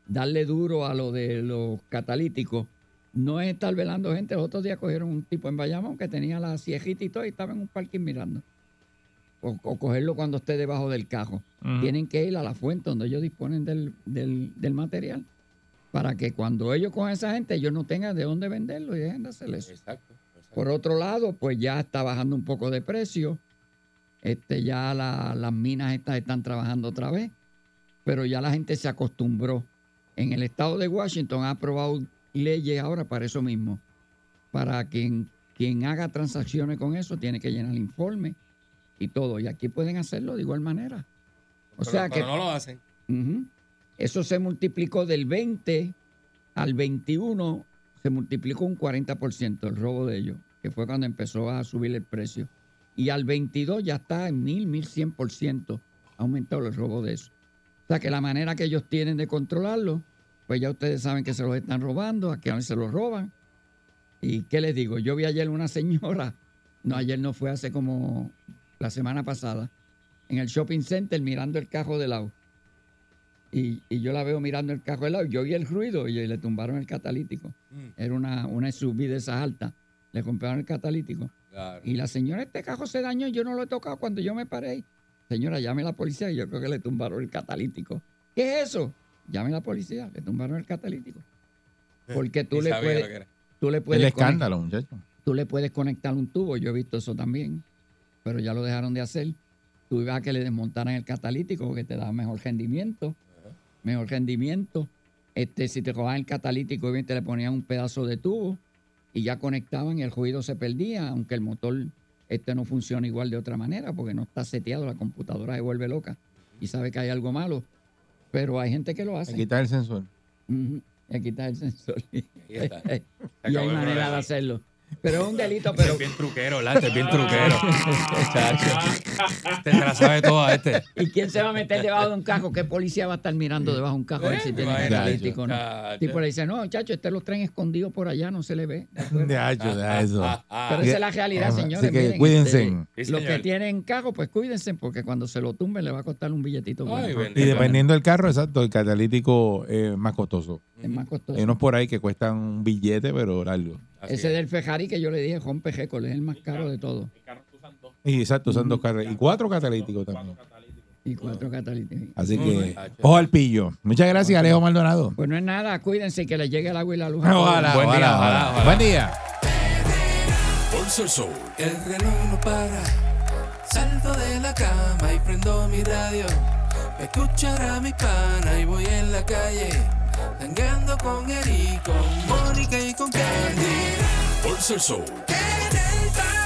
Speaker 16: darle duro a lo de los catalíticos, no es estar velando gente. Los otros días cogieron un tipo en Bayamón que tenía la ciejita y todo y estaba en un parking mirando. O, o cogerlo cuando esté debajo del cajo. Tienen que ir a la fuente donde ellos disponen del, del- del material para que cuando ellos cojan a esa gente, ellos no tengan de dónde venderlo y dejen de hacer eso.
Speaker 2: Exacto. exacto.
Speaker 16: Por otro lado, pues ya está bajando un poco de precio. Este, ya la- las minas estas están trabajando otra vez, pero ya la gente se acostumbró. En el estado de Washington ha aprobado leyes ahora para eso mismo. Para quien, quien haga transacciones con eso tiene que llenar el informe y todo. Y aquí pueden hacerlo de igual manera. O
Speaker 2: Pero-
Speaker 16: sea que
Speaker 2: no lo hacen.
Speaker 16: Eso se multiplicó del 20 al 21, se multiplicó un 40% el robo de ellos, que fue cuando empezó a subir el precio. Y al 22 ya está en 1000, 1100%, ha aumentado el robo de eso. O sea que la manera que ellos tienen de controlarlo, pues ya ustedes saben que se los están robando, a que se los roban. ¿Y qué les digo? Yo vi ayer una señora, no, ayer no fue hace como la semana pasada, en el shopping center mirando el carro de lado. Y, y yo la veo mirando el carro de lado. Yo oí el ruido y le tumbaron el catalítico.
Speaker 2: Mm,
Speaker 16: Era una, una SUV de esas altas. Le compraron el catalítico.
Speaker 2: claro.
Speaker 16: Y la señora, este carro se dañó, yo no lo he tocado cuando yo me paré. Señora, llame a la policía y yo creo que le tumbaron el catalítico. ¿Qué es eso? Llame a la policía, le tumbaron el catalítico. Porque tú le puedes, tú le puedes
Speaker 1: El
Speaker 16: conectar-
Speaker 1: escándalo, muchacho.
Speaker 16: tú le puedes conectar un tubo, yo he visto eso también, pero ya lo dejaron de hacer. Tú ibas a que le desmontaran el catalítico porque te da mejor rendimiento, mejor rendimiento. Este, si te robaban el catalítico, obviamente le ponían un pedazo de tubo y ya conectaban y el ruido se perdía, aunque el motor este no funciona igual de otra manera porque no está seteado, la computadora se vuelve loca y sabe que hay algo malo. Pero hay gente que lo hace.
Speaker 1: Hay que quitar el sensor.
Speaker 16: Y quitar el sensor.
Speaker 2: Está.
Speaker 16: y hay manera de hacerlo. Pero es un delito, pero
Speaker 2: Es bien truquero, ¿verdad? Este es bien truquero. Chacho. Este se la sabe toda, este.
Speaker 16: ¿Y quién se va a meter debajo de un cajo? ¿Qué policía va a estar mirando debajo de un cajo a ver si tiene
Speaker 2: Imagínate.
Speaker 16: catalítico o no?
Speaker 2: Chacho.
Speaker 16: Tipo le dice, no, chacho, este los traen escondidos por allá, no se le ve.
Speaker 1: De hacho, de eso.
Speaker 16: Pero esa es la realidad,
Speaker 1: Ajá,
Speaker 16: señores.
Speaker 1: Así que
Speaker 16: miren,
Speaker 1: cuídense.
Speaker 16: este,
Speaker 2: Sí,
Speaker 16: los que tienen carro, pues cuídense, porque cuando se lo tumben le va a costar un billetito.
Speaker 2: Ay,
Speaker 16: bueno.
Speaker 1: Y dependiendo del carro, exacto, el catalítico es más costoso.
Speaker 16: Es más costoso.
Speaker 1: Hay unos por ahí que cuestan un billete, pero largo.
Speaker 2: Así
Speaker 16: Ese
Speaker 2: es.
Speaker 16: del Ferrari que yo le dije, rompe récord, es el más caro de todo.
Speaker 1: Y exacto, son dos carros. Y cuatro catalíticos también.
Speaker 16: Y cuatro catalíticos.
Speaker 1: Así que, ojo al pillo. Muchas gracias, Alejo Maldonado.
Speaker 16: Pues no es nada, cuídense que les llegue el agua y la luz. todos.
Speaker 1: Ojalá,
Speaker 2: Buen día,
Speaker 1: ojalá,
Speaker 2: ojalá,
Speaker 1: ojalá.
Speaker 2: ojalá.
Speaker 1: Buen día.
Speaker 17: El
Speaker 11: reloj no para. Salto de la cama y prendo mi radio. Me escuchar a mi pana y voy en la calle. Tangando con Eric, con Mónica y con Candy.
Speaker 17: Show.
Speaker 11: En el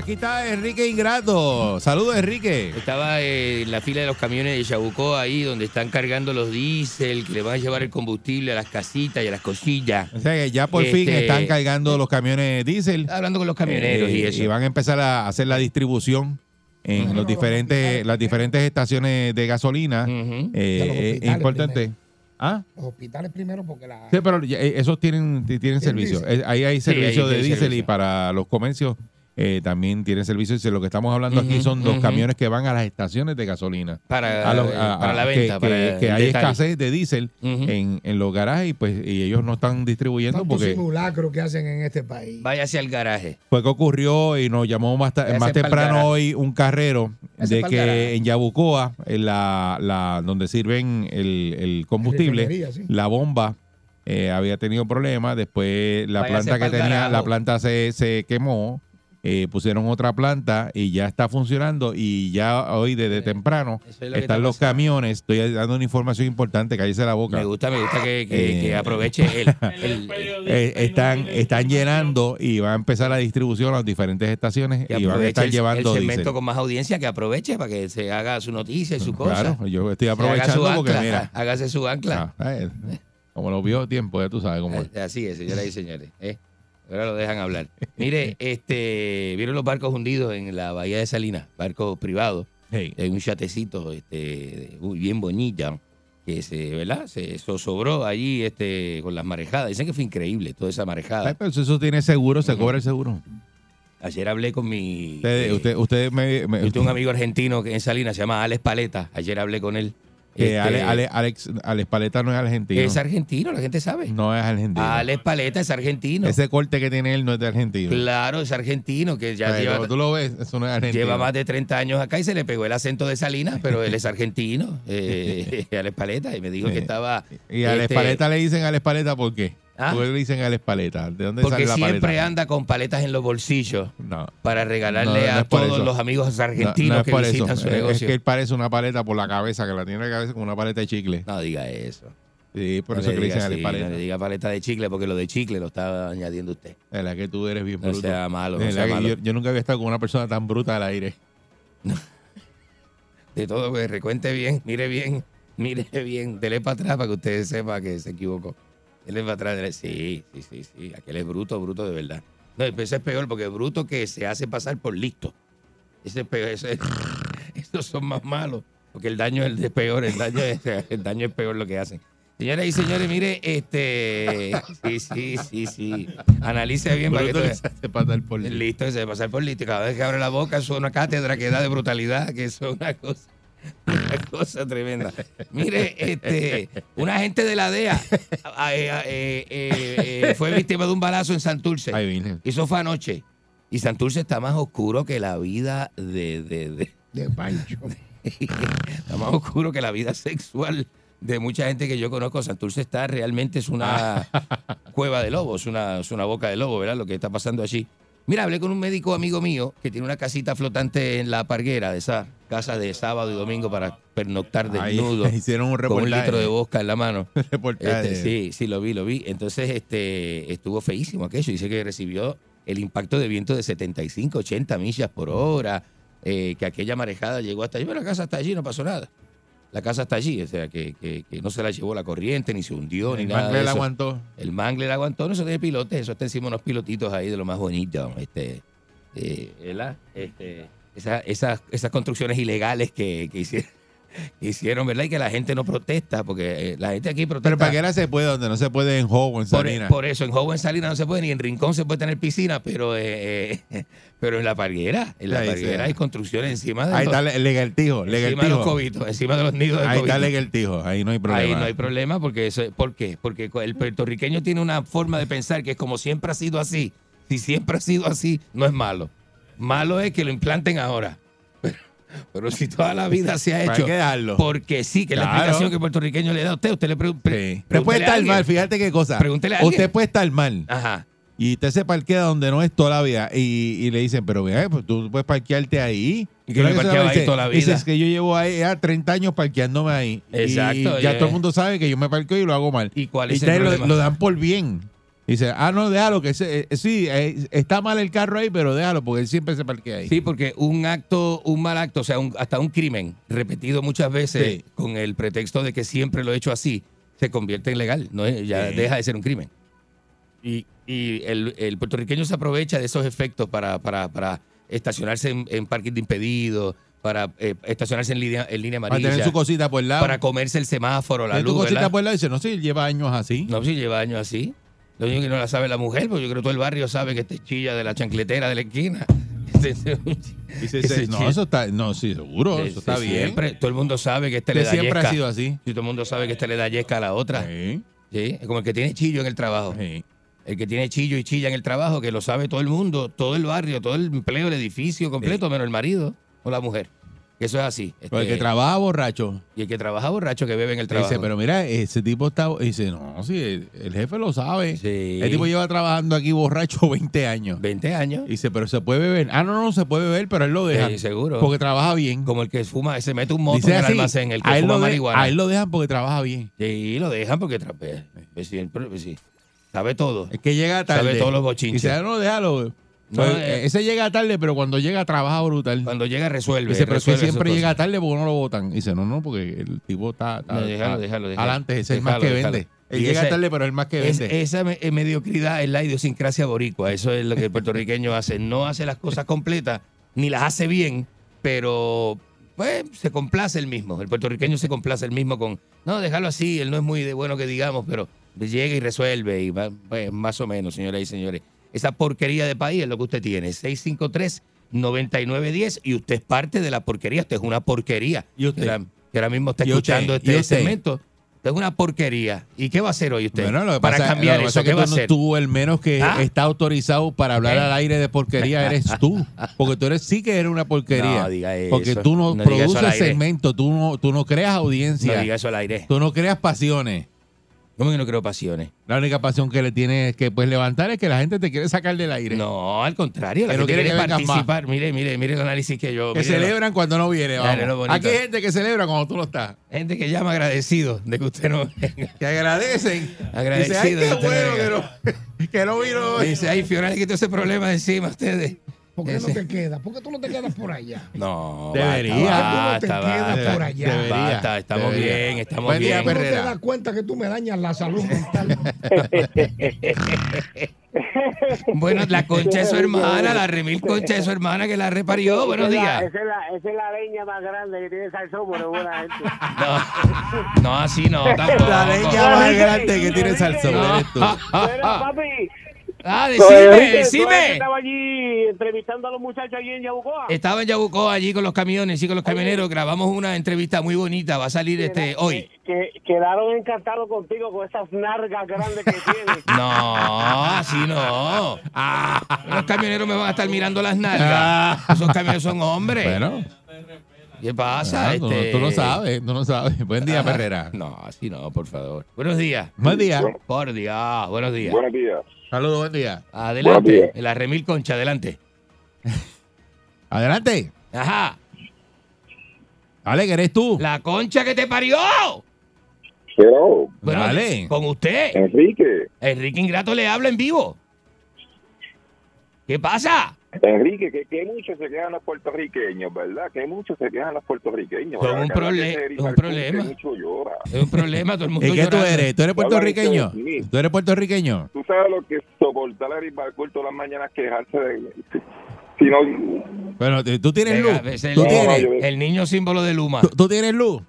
Speaker 1: Aquí está Enrique Ingrato. Saludos, Enrique.
Speaker 2: Estaba eh, en la fila de los camiones de Yabucó, ahí donde están cargando los diésel, que le van a llevar el combustible a las casitas y a las cosillas.
Speaker 1: O sea que ya por fin
Speaker 2: Este,
Speaker 1: están cargando los camiones diésel.
Speaker 2: Hablando con los camioneros y
Speaker 1: Eh,
Speaker 2: eso.
Speaker 1: Y van a empezar a hacer la distribución en los diferentes, las diferentes estaciones de gasolina. Eh, es importante. ¿Ah?
Speaker 18: Los hospitales primero porque la...
Speaker 1: Sí, pero eh, esos tienen, ti- tienen servicio. Eh, Ahí hay
Speaker 18: Sí,
Speaker 1: servicio
Speaker 18: ahí
Speaker 1: de diésel y para los comercios eh, también tienen servicio. Y Lo que estamos hablando aquí son los
Speaker 2: ujú.
Speaker 1: camiones que van a las estaciones de gasolina.
Speaker 2: Para,
Speaker 1: A los-
Speaker 2: eh,
Speaker 1: a-
Speaker 2: para
Speaker 1: a-
Speaker 2: la
Speaker 1: que-
Speaker 2: venta,
Speaker 1: que,
Speaker 2: para
Speaker 1: que
Speaker 2: el
Speaker 1: hay
Speaker 2: detalle.
Speaker 1: escasez de diésel en, en los garajes y, pues, y ellos no están distribuyendo
Speaker 18: Tanto
Speaker 1: porque
Speaker 18: simulacro que hacen en este país.
Speaker 2: Váyase al garaje.
Speaker 1: fue que ocurrió y nos llamó más, más temprano hoy un carrero de que en Yabucoa, en la, la, donde sirven el, el combustible,
Speaker 18: sí.
Speaker 1: la bomba eh, había tenido problemas. Después la
Speaker 2: Váyase
Speaker 1: planta que tenía,
Speaker 2: garajo.
Speaker 1: la planta se, se quemó. Eh, pusieron otra planta y ya está funcionando y ya hoy desde temprano
Speaker 2: es lo
Speaker 1: están
Speaker 2: está
Speaker 1: los camiones. Estoy dando una información importante, cállese la boca.
Speaker 2: Me gusta, me gusta que, que-
Speaker 1: Eh,
Speaker 2: que aproveche el, el-
Speaker 1: Eh, están, están llenando y va a empezar la distribución a las diferentes estaciones y van a estar llevando
Speaker 2: el segmento con más audiencia, que aproveche para que se haga su noticia y su cosa.
Speaker 1: Claro, yo estoy
Speaker 2: haga
Speaker 1: aprovechando
Speaker 2: su
Speaker 1: porque
Speaker 2: ancla,
Speaker 1: mira,
Speaker 2: Hágase su ancla.
Speaker 1: ah, eh, como lo vio tiempo, ya tú sabes cómo es.
Speaker 2: Así es, señoras y señores. eh. Ahora lo dejan hablar. Mire, este, vieron los barcos hundidos en la bahía de Salinas, barcos privados. Hay un chatecito este, bien bonita que se, ¿verdad? Se zozobró allí este, con las marejadas. Dicen que fue increíble toda esa marejada.
Speaker 1: Ay, pero eso tiene seguro, se cobra el seguro.
Speaker 2: Ayer hablé con mi.
Speaker 1: Usted,
Speaker 2: eh,
Speaker 1: usted, usted me, me-
Speaker 2: tengo un amigo argentino que en Salinas se llama Alex Paleta. Ayer hablé con él.
Speaker 1: Que
Speaker 2: Este,
Speaker 1: Ale- Ale- Alex, Alex Paleta no es argentino.
Speaker 2: es argentino, la gente sabe.
Speaker 1: no es argentino.
Speaker 2: Alex Paleta es argentino.
Speaker 1: Ese corte que tiene él no es de argentino.
Speaker 2: Claro, es argentino, que ya
Speaker 1: Ay,
Speaker 2: lleva,
Speaker 1: tú lo ves, eso no es argentino.
Speaker 2: lleva más de 30 años acá y se le pegó el acento de Salinas, pero él es argentino, eh, Alex Paleta, y me dijo que estaba...
Speaker 1: Y a Alex
Speaker 2: este,
Speaker 1: Paleta le dicen Alex Paleta, ¿por qué?
Speaker 2: ¿Ah?
Speaker 1: ¿Por qué le dicen Alex Paleta? ¿De dónde
Speaker 2: Porque
Speaker 1: sale la
Speaker 2: siempre
Speaker 1: paleta?
Speaker 2: anda con paletas en los bolsillos
Speaker 1: No.
Speaker 2: para regalarle
Speaker 1: No, no
Speaker 2: a
Speaker 1: es
Speaker 2: todos
Speaker 1: eso.
Speaker 2: los amigos
Speaker 1: No,
Speaker 2: argentinos
Speaker 1: no es
Speaker 2: que visitan
Speaker 1: eso.
Speaker 2: su
Speaker 1: Es-
Speaker 2: negocio.
Speaker 1: Es que él parece una paleta por la cabeza, que la tiene en la cabeza como una paleta de chicle.
Speaker 2: No diga eso.
Speaker 1: Sí, por
Speaker 2: No
Speaker 1: eso
Speaker 2: le
Speaker 1: que le dicen
Speaker 2: así,
Speaker 1: Paleta.
Speaker 2: No le diga paleta de chicle, porque lo de chicle lo está añadiendo usted.
Speaker 1: Es la que tú eres bien
Speaker 2: No
Speaker 1: bruto.
Speaker 2: sea malo, no sea malo.
Speaker 1: Yo, yo nunca había estado con una persona tan bruta al aire.
Speaker 2: De todo, pues recuente bien, mire bien, mire bien, dele para atrás para que usted sepa que se equivocó. Dele para atrás, sí, sí, sí, sí, aquel es bruto, bruto de verdad. No, ese es peor porque es bruto que se hace pasar por listo. Ese es peor, ese- esos son más malos, porque el daño es el peor, el daño es, el daño es peor lo que hacen. Señoras y señores, mire, este, sí, sí, sí, sí, analice bien para que
Speaker 1: que se hace pasar por listo.
Speaker 2: Listo, que se debe pasar por listo. Cada vez que abre la boca, eso es una cátedra que da de brutalidad, que eso es una cosa, una cosa tremenda. Mire, este, un agente de la DEA eh, eh, eh, eh, fue víctima de un balazo en Santurce. Y Eso fue anoche. Y Santurce está más oscuro que la vida de... De, de,
Speaker 18: de Pancho.
Speaker 2: está más oscuro que la vida sexual de mucha gente que yo conozco. Santurce está realmente es una cueva de lobos, una, es una boca de lobo, ¿verdad? Lo que está pasando allí. Mira, hablé con un médico amigo mío que tiene una casita flotante en la parguera, de esa casa de sábado y domingo para pernoctar
Speaker 1: Ahí
Speaker 2: desnudo.
Speaker 1: hicieron un
Speaker 2: Con un
Speaker 1: reportaje.
Speaker 2: litro de vodka en la mano.
Speaker 1: Reportaje.
Speaker 2: Este, sí, sí, lo vi, lo vi. Entonces, este, estuvo feísimo aquello. Dice que recibió el impacto de viento de 75, 80 millas por hora, eh, que aquella marejada llegó hasta allí. Pero la casa está allí, no pasó nada. La casa está allí, o sea, que, que- que no se la llevó la corriente, ni se hundió, ni
Speaker 1: El
Speaker 2: nada.
Speaker 1: mangle
Speaker 2: de
Speaker 1: la aguantó.
Speaker 2: El mangle la aguantó, no, eso tiene pilotes, eso está encima de unos pilotitos ahí de lo más bonito. Este, eh, ¿verdad? Este, esa- esas, esas construcciones ilegales que, que hicieron, hicieron, ¿verdad? Y que la gente no protesta, porque eh, la gente aquí protesta.
Speaker 1: Pero qué se puede donde no se puede en Hobo, en
Speaker 2: Por,
Speaker 1: Salinas.
Speaker 2: por eso, en Joven Salinas no se puede, ni en Rincón se puede tener piscina, pero eh, eh, pero en la parguera, en la
Speaker 1: Ahí
Speaker 2: parguera
Speaker 1: sea.
Speaker 2: hay construcciones encima de
Speaker 1: Ahí
Speaker 2: los,
Speaker 1: está el legaltijo,
Speaker 2: encima de los cobitos, encima de los nidos de
Speaker 1: Ahí está
Speaker 2: cobito.
Speaker 1: legaltijo, ahí no hay problema.
Speaker 2: Ahí no hay problema porque eso, ¿por qué? Porque el puertorriqueño tiene una forma de pensar que es como siempre ha sido así. Si siempre ha sido así, no es malo. Malo es que lo implanten ahora. Pero si toda la vida se ha
Speaker 1: Pues hay
Speaker 2: hecho porque sí, que es la explicación que el puertorriqueño le da a usted, usted le pregunta.
Speaker 1: Usted puede estar mal, fíjate qué cosa.
Speaker 2: Pregúntele a alguien.
Speaker 1: Usted puede estar mal.
Speaker 2: Ajá.
Speaker 1: Y usted se parquea donde no es toda la vida. Y, y le dicen, pero vea, pues tú puedes parquearte ahí.
Speaker 2: ¿Y que me parqueaba ahí toda la vida?
Speaker 1: es que yo llevo ahí ya 30 años parqueándome ahí.
Speaker 2: Exacto,
Speaker 1: Y ya todo el mundo sabe que yo me parqueo y lo hago mal.
Speaker 2: ¿Y cuál es el
Speaker 1: ustedes lo,
Speaker 2: problema?
Speaker 1: lo dan por bien. Dice, ah, no, déjalo, que ese- eh, sí, eh, está mal el carro ahí, pero déjalo, porque él siempre se parquea ahí.
Speaker 2: Sí, porque un acto, un mal acto, o sea, un- hasta un crimen repetido muchas veces
Speaker 1: Sí.
Speaker 2: con el pretexto de que siempre lo he hecho así, se convierte en legal, no ya
Speaker 1: Sí.
Speaker 2: deja de ser un crimen. Y, y el, el puertorriqueño se aprovecha de esos efectos para, para, para estacionarse en, en parking de impedido, para eh, estacionarse en línea, en línea
Speaker 1: Para
Speaker 2: amarilla,
Speaker 1: tener su cosita por el lado.
Speaker 2: para comerse el semáforo, la luz,
Speaker 1: cosita
Speaker 2: ¿verdad?
Speaker 1: por el lado y dice, no, sí, lleva años así.
Speaker 2: No, si lleva años así. Lo único que no la sabe la mujer, porque yo creo que todo el barrio sabe que este chilla de la chancletera de la esquina.
Speaker 1: Dice, no, eso está, no, sí, seguro, eso está bien.
Speaker 2: Siempre, todo el mundo sabe que este le da
Speaker 1: siempre ha sido así.
Speaker 2: Sí, todo el mundo sabe que este le da yesca a la otra.
Speaker 1: Sí.
Speaker 2: Sí, es como el que tiene chillo en el trabajo.
Speaker 1: Sí.
Speaker 2: El que tiene chillo y chilla en el trabajo, que lo sabe todo el mundo, todo el barrio, todo el empleo, el edificio completo, menos el marido o la mujer. Eso es así.
Speaker 1: Pero el
Speaker 2: Este,
Speaker 1: que trabaja borracho.
Speaker 2: y el que trabaja borracho que bebe en el trabajo.
Speaker 1: Dice, pero mira, ese tipo está. Dice, no, sí, el, el jefe lo sabe.
Speaker 2: Sí.
Speaker 1: El tipo lleva trabajando aquí borracho 20 años.
Speaker 2: 20 años.
Speaker 1: Dice, pero se puede beber. Ah, no, no, se puede beber, pero él lo deja.
Speaker 2: Sí, seguro.
Speaker 1: Porque trabaja bien.
Speaker 2: Como el que fuma, se mete un moto
Speaker 1: Dice
Speaker 2: en el
Speaker 1: así,
Speaker 2: almacén, el que fuma
Speaker 1: de-
Speaker 2: marihuana.
Speaker 1: a él lo dejan porque trabaja bien.
Speaker 2: Sí, lo dejan porque tra- pues, pues, pues, sí. sabe todo.
Speaker 1: Es que llega tarde.
Speaker 2: Sabe todos los bochinches.
Speaker 1: Dice, ah, no, déjalo.
Speaker 2: No,
Speaker 1: Pues,
Speaker 2: eh,
Speaker 1: ese llega tarde, pero cuando llega trabaja brutal.
Speaker 2: Cuando llega resuelve.
Speaker 1: Dice, pero siempre llega tarde porque no lo votan. Dice, no, no, porque el tipo está, está-
Speaker 2: No, déjalo,
Speaker 1: está
Speaker 2: déjalo, déjalo.
Speaker 1: adelante, ese es el más que vende. Él llega tarde, pero es el más que
Speaker 2: Es-
Speaker 1: vende.
Speaker 2: esa me- mediocridad es la idiosincrasia boricua. Eso es lo que el puertorriqueño hace. No hace las cosas completas, ni las hace bien, pero pues se complace el mismo. El puertorriqueño se complace el mismo con, no, déjalo así, él no es muy de bueno que digamos, pero llega y resuelve, y va, pues, más o menos, señoras y señores. Esa porquería de país es lo que usted tiene. 653-9910 y usted es parte de la porquería. Usted es una porquería.
Speaker 1: ¿Y usted?
Speaker 2: Que ahora, que ahora mismo está escuchando
Speaker 1: ¿Y
Speaker 2: este
Speaker 1: usted?
Speaker 2: segmento. Usted es una porquería. ¿Y qué va a hacer hoy usted?
Speaker 1: Bueno, lo que
Speaker 2: para
Speaker 1: pasa,
Speaker 2: cambiar
Speaker 1: lo que
Speaker 2: eso, ¿qué va a hacer?
Speaker 1: tú, el menos que
Speaker 2: ¿Ah?
Speaker 1: está autorizado para hablar
Speaker 2: ¿Eh?
Speaker 1: al aire de porquería eres tú. Porque tú eres sí que eres una porquería.
Speaker 2: No diga eso.
Speaker 1: Porque tú no,
Speaker 2: No
Speaker 1: produces
Speaker 2: aire.
Speaker 1: segmento, tú no, tú no creas audiencia.
Speaker 2: No diga eso al aire.
Speaker 1: Tú no creas pasiones.
Speaker 2: ¿Cómo que no creo pasiones?
Speaker 1: La única pasión que le tienes que pues levantar es que la gente te quiere sacar del aire.
Speaker 2: No, al contrario. La
Speaker 1: Que no
Speaker 2: gente
Speaker 1: quiere
Speaker 2: quiere
Speaker 1: que
Speaker 2: participar. Mire, mire, mire el análisis que yo...
Speaker 1: Que celebran cuando no viene. Vamos. Aquí hay gente que celebra cuando tú no estás.
Speaker 2: Gente que llama agradecido de que usted no venga.
Speaker 1: Que agradecen.
Speaker 2: Agradecido
Speaker 1: Dice, ay, qué bueno que no, que no vino hoy.
Speaker 2: Dice, ay, Fiona le quitó ese problema encima a ustedes.
Speaker 18: ¿Por qué no
Speaker 2: Ese-
Speaker 18: te quedas? ¿Por qué tú no te quedas por allá?
Speaker 2: No,
Speaker 1: Debería.
Speaker 2: basta,
Speaker 18: no te
Speaker 2: basta,
Speaker 18: quedas
Speaker 2: basta.
Speaker 18: por allá.
Speaker 1: Debería.
Speaker 2: Basta, estamos
Speaker 1: Debería.
Speaker 2: bien, estamos
Speaker 1: Buen día,
Speaker 2: bien.
Speaker 18: Tú no te das cuenta que tú me dañas la salud mental.
Speaker 2: Bueno, la concha de su hermana, la remil concha de su hermana que la reparió. Buenos días.
Speaker 15: Esa es la, esa es la leña más grande que tiene Salsón, pero buena gente.
Speaker 2: No, no así no, tampoco.
Speaker 1: La leña más grande que tiene Salsón.
Speaker 2: No.
Speaker 1: eres tú.
Speaker 15: Mira, papi.
Speaker 2: Ah, decime, decime.
Speaker 15: Estaba allí entrevistando a los muchachos allí en Yabucoa.
Speaker 2: Estaba en Yabucó allí con los camiones y con los camioneros. Grabamos una entrevista muy bonita. Va a salir este hoy.
Speaker 15: Que quedaron encantados contigo con esas nargas grandes que tienes.
Speaker 2: No, así no. Los camioneros me van a estar mirando las nalgas. Esos camioneros son hombres.
Speaker 1: Bueno,
Speaker 2: ¿Qué pasa?
Speaker 1: ah, tú,
Speaker 2: este?
Speaker 1: tú no sabes, tú no sabes. Buen día. Perrera.
Speaker 2: No, así no, por favor. Buenos días.
Speaker 1: Buen día.
Speaker 2: Por Dios, buenos días.
Speaker 13: Buenos días.
Speaker 1: Saludos, buen día.
Speaker 2: Adelante.
Speaker 13: Buenos
Speaker 2: La remil concha, adelante.
Speaker 1: Adelante.
Speaker 2: Ajá.
Speaker 1: Dale, que eres tú.
Speaker 2: La concha que te parió.
Speaker 13: Pero,
Speaker 2: Bueno,
Speaker 1: Dale.
Speaker 2: Con usted.
Speaker 13: Enrique,
Speaker 2: Enrique Ingrato le habla en vivo. ¿Qué pasa?
Speaker 13: Enrique, que, que muchos se quejan los puertorriqueños, ¿verdad? Que muchos se quejan los puertorriqueños.
Speaker 2: Son un prole-
Speaker 13: se
Speaker 2: un problema. Es un problema, todo el mundo
Speaker 1: ¿Y qué tú eres? ¿Tú eres puertorriqueño? ¿Tú eres puertorriqueño?
Speaker 13: Tú sabes lo que es soportar a Grisbalcourt todas las mañanas quejarse de... Si no...
Speaker 1: Bueno, tú tienes
Speaker 2: Venga,
Speaker 1: luz.
Speaker 2: es el,
Speaker 1: ¿Tú
Speaker 13: No,
Speaker 1: tienes,
Speaker 2: el niño símbolo de Luma.
Speaker 1: tú, tú tienes luz.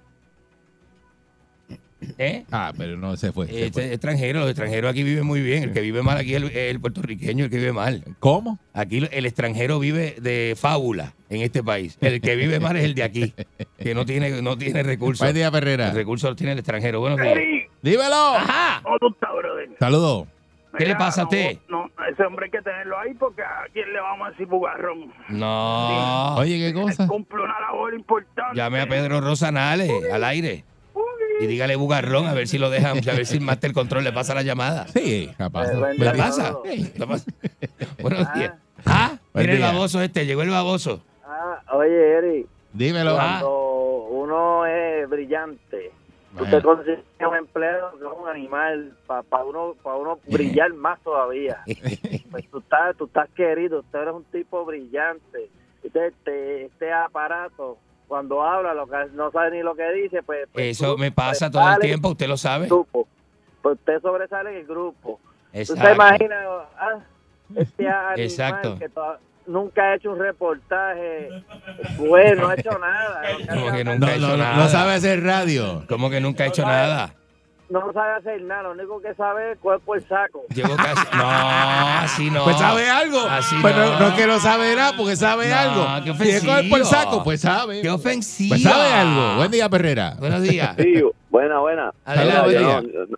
Speaker 2: ¿Eh?
Speaker 1: Ah, pero no se fue. se
Speaker 2: Este
Speaker 1: fue.
Speaker 2: extranjero, los extranjeros aquí viven muy bien. El que vive mal aquí es el, el puertorriqueño, el que vive mal.
Speaker 1: ¿Cómo?
Speaker 2: Aquí el extranjero vive de fábula en este país. El que vive mal es el de aquí, que no tiene, no tiene recursos.
Speaker 1: Buen día,
Speaker 2: El
Speaker 1: Perrera.
Speaker 2: recurso lo tiene el extranjero. Buenos días.
Speaker 1: Dímelo.
Speaker 2: Ajá.
Speaker 15: ¿Cómo tú estás, brother?
Speaker 1: Saludos.
Speaker 2: ¿Qué le pasa a usted?
Speaker 15: No,
Speaker 14: ese hombre hay que tenerlo ahí porque a quién le vamos a decir bugarrón.
Speaker 2: No.
Speaker 1: Oye, ¿qué cosa?
Speaker 14: Cumple una labor importante.
Speaker 2: Llame a Pedro Rosanales al aire. Y dígale bugarrón a ver si lo dejan, a ver si el Master Control le pasa la llamada.
Speaker 1: Sí, capaz.
Speaker 2: ¿Le pasa? Sí, le pasa. Buenos días. Ah,
Speaker 1: Buen
Speaker 2: mira el baboso este, llegó el baboso.
Speaker 19: Ah, oye, Eri,
Speaker 1: Dímelo.
Speaker 19: cuando uno es brillante,
Speaker 1: Bueno.
Speaker 19: te consigues un empleo que es un animal para uno, para uno brillar más todavía. Pues tú estás, tú estás querido, tú eres un tipo brillante. Este, este, este aparato, cuando habla, lo que, no sabe ni lo que dice, pues... pues
Speaker 2: Eso
Speaker 19: tú
Speaker 2: me pasa todo el tiempo, usted lo sabe.
Speaker 19: grupo. Pues usted sobresale en el grupo. ¿Tú
Speaker 2: Exacto.
Speaker 19: se imagina ah, este animal
Speaker 2: Exacto.
Speaker 19: que nunca ha hecho un reportaje bueno, no ha hecho nada.
Speaker 2: Como que
Speaker 1: No,
Speaker 2: nunca ha hecho
Speaker 1: no,
Speaker 2: nada.
Speaker 1: no sabe hacer radio.
Speaker 2: Como que nunca ha hecho nada.
Speaker 19: No sabe hacer nada, lo único que sabe es cuerpo el saco.
Speaker 2: Llevo casi. No, así no.
Speaker 1: Pues sabe algo.
Speaker 2: Así
Speaker 1: Pues no,
Speaker 2: no.
Speaker 1: no es que no sabe nada, porque sabe
Speaker 2: No,
Speaker 1: algo.
Speaker 2: qué
Speaker 1: Si es con el por
Speaker 2: ofensivo.
Speaker 1: saco, pues sabe.
Speaker 2: Qué ofensivo.
Speaker 1: Pues sabe algo. Buen día, Perrera.
Speaker 2: Buenos días.
Speaker 20: Sí, buena, buena.
Speaker 2: Adelante.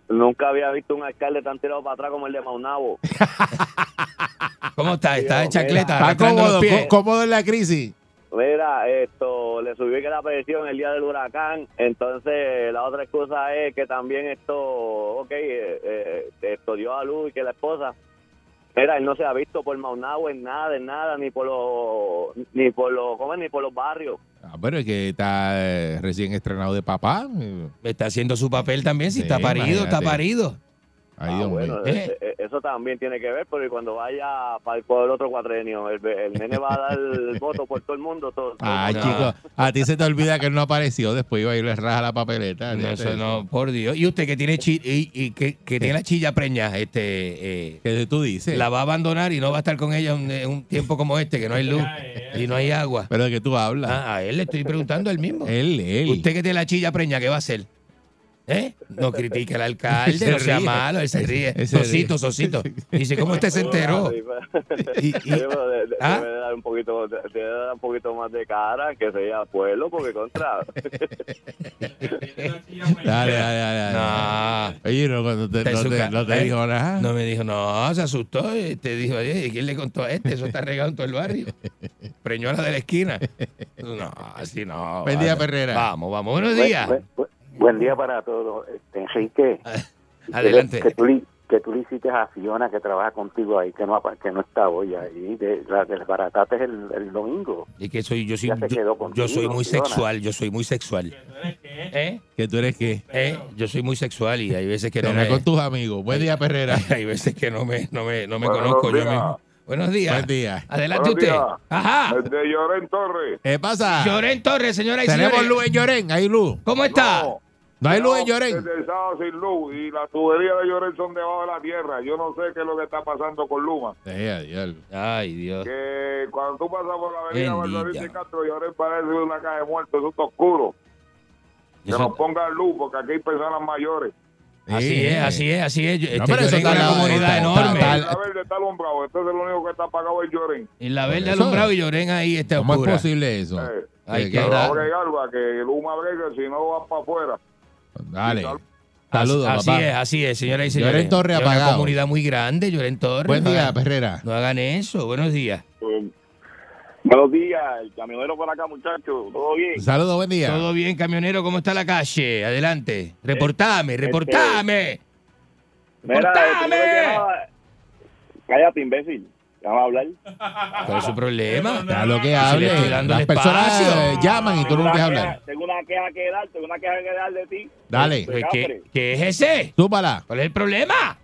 Speaker 20: No- nunca había visto un alcalde tan tirado para atrás como el de Maunabo.
Speaker 2: ¿Cómo está? ¿Está de chancleta?
Speaker 1: Está cómodo, cómodo en la crisis.
Speaker 20: Mira, esto, le subió que la presión el día del huracán, entonces la otra excusa es que también esto, ok, eh, eh, esto dio a luz y que la esposa, mira, él no se ha visto por Maunabo en nada, en nada, ni por los, ni por los, ¿cómo es? ni por los barrios.
Speaker 1: Ah, pero es que está eh, recién estrenado de papá.
Speaker 2: Está haciendo su papel también. Si
Speaker 1: Sí,
Speaker 2: está parido, está parido.
Speaker 1: Ay,
Speaker 20: Ah, bueno,
Speaker 1: mío.
Speaker 20: eh, eh, eso también tiene que ver, porque cuando vaya para el, otro cuatrenio, el, el nene va a dar el voto por todo el mundo. Todo,
Speaker 1: Ay,
Speaker 2: No.
Speaker 1: chico, a ti se te olvida que él no apareció. Después iba a ir a raja la papeleta.
Speaker 2: No, eso no, por Dios. Y usted que tiene chi- y, y que, que tiene la chilla preña, este, eh,
Speaker 1: ¿Qué tú dices?
Speaker 2: la va a abandonar y no va a estar con ella un, un tiempo como este, que no hay luz y no hay agua.
Speaker 1: Pero de que tú hablas.
Speaker 2: Ah, a él le estoy preguntando él mismo.
Speaker 1: Él, él.
Speaker 2: Usted que tiene la chilla preña, ¿qué va a hacer? ¿Eh? No critique al alcalde,
Speaker 1: Se
Speaker 2: no sea
Speaker 1: ríe.
Speaker 2: malo, él se ríe.
Speaker 1: Él se ríe.
Speaker 2: Sosito, sosito. Dice, ¿cómo usted se enteró?
Speaker 20: Y,
Speaker 2: y-
Speaker 20: debe,
Speaker 2: ¿Ah?
Speaker 20: debe dar un poquito de- debe dar un poquito más de cara que sea pueblo porque contra
Speaker 1: Dale, dale, dale.
Speaker 2: No.
Speaker 1: Oye, no, cuando te, no no
Speaker 2: ¿eh?
Speaker 1: dijo nada.
Speaker 2: No me dijo, no, se asustó. y Te dijo, "Oye, ¿y ¿quién le contó a este? Eso está regado en todo el barrio. Preñora de la esquina. No, así no.
Speaker 1: Buen día,
Speaker 2: vale.
Speaker 1: Perrera.
Speaker 2: Vamos, vamos. Buenos días.
Speaker 6: Buen, buen- buen día para todos. Este, Enrique,
Speaker 2: Adelante.
Speaker 6: que tú, le- que tú le hiciste a Fiona que trabaja contigo ahí, que no, que no está hoy ahí, de, la del barataste el, el domingo.
Speaker 2: Y que soy, yo soy, yo,
Speaker 6: quedó
Speaker 2: yo
Speaker 6: contigo,
Speaker 2: soy muy
Speaker 6: Fiona.
Speaker 2: sexual, yo soy muy sexual. ¿Eh?
Speaker 1: ¿Que tú eres qué?
Speaker 2: ¿Eh? Yo soy muy sexual y hay veces que no me...
Speaker 1: con tus amigos. Buen día, Perrera.
Speaker 2: Hay veces que no me, no me, no me
Speaker 21: Buenos
Speaker 2: conozco yo
Speaker 21: días.
Speaker 2: mismo. Buenos días.
Speaker 1: Buen día.
Speaker 2: Adelante
Speaker 21: Buenos
Speaker 2: usted.
Speaker 21: días.
Speaker 2: Ajá.
Speaker 21: El de Llorén Torres.
Speaker 1: ¿Qué pasa?
Speaker 2: Llorén Torres, señora y
Speaker 1: Tenemos
Speaker 2: señores.
Speaker 1: luz en Llorén. Hay luz.
Speaker 2: ¿Cómo está?
Speaker 21: No,
Speaker 1: No hay luz en Llorén.
Speaker 21: Desde el sábado sin luz y las tuberías de Llorén son debajo de la tierra. Yo no sé qué es lo que está pasando con Luma.
Speaker 1: Adiós.
Speaker 2: Ay, Dios.
Speaker 21: Que cuando tú pasas por la avenida
Speaker 2: Bendita.
Speaker 21: Margarita y Castro, Llorén parece una caja de muertos, eso está oscuro. Que
Speaker 2: Eso-
Speaker 21: nos pongan luz, porque aquí hay personas mayores.
Speaker 2: Así
Speaker 1: Sí.
Speaker 2: es, así es, así es.
Speaker 1: No,
Speaker 2: Este,
Speaker 1: pero eso está
Speaker 2: es una comunidad
Speaker 1: está-
Speaker 2: enorme.
Speaker 1: está-
Speaker 21: La verde está alumbrado, este es el único que está apagado el Llorén.
Speaker 2: Y la verde
Speaker 1: Eso.
Speaker 2: alumbrado y Llorén ahí está
Speaker 1: ¿Cómo es
Speaker 2: oscura.
Speaker 1: posible eso?
Speaker 21: Eh,
Speaker 2: Ay,
Speaker 1: Que-
Speaker 2: qué
Speaker 1: que-
Speaker 21: bregar, va, que Luma bregue, si no va para afuera.
Speaker 1: Dale.
Speaker 21: Sal-
Speaker 1: Saludos,
Speaker 2: así
Speaker 1: papá.
Speaker 2: es, así es, señora y señores.
Speaker 1: Llorén Torres
Speaker 2: Es una
Speaker 1: apagado.
Speaker 2: comunidad muy grande, Llorén Torres.
Speaker 1: Buen día, Perrera.
Speaker 2: No hagan eso. Buenos días.
Speaker 22: Buenos días, el camionero por acá, muchachos. ¿Todo bien?
Speaker 1: Saludos, buen día.
Speaker 2: Todo bien, camionero, ¿cómo está la calle? Adelante. Reportame,
Speaker 22: este-
Speaker 2: reportame.
Speaker 22: Mira,
Speaker 2: ¡Reportame!
Speaker 22: Cállate, imbécil. Vamos a hablar.
Speaker 2: ¿Cuál es su problema?
Speaker 1: Ya lo que hable. Las personas eh, llaman y tú no
Speaker 22: queja-
Speaker 1: hablar.
Speaker 22: Tengo una queja que dar, tengo una queja que dar de ti.
Speaker 1: Dale.
Speaker 2: Pues,
Speaker 22: Cafre.
Speaker 2: ¿qué, qué es ese?
Speaker 1: Súpala.
Speaker 2: ¿Cuál es el problema?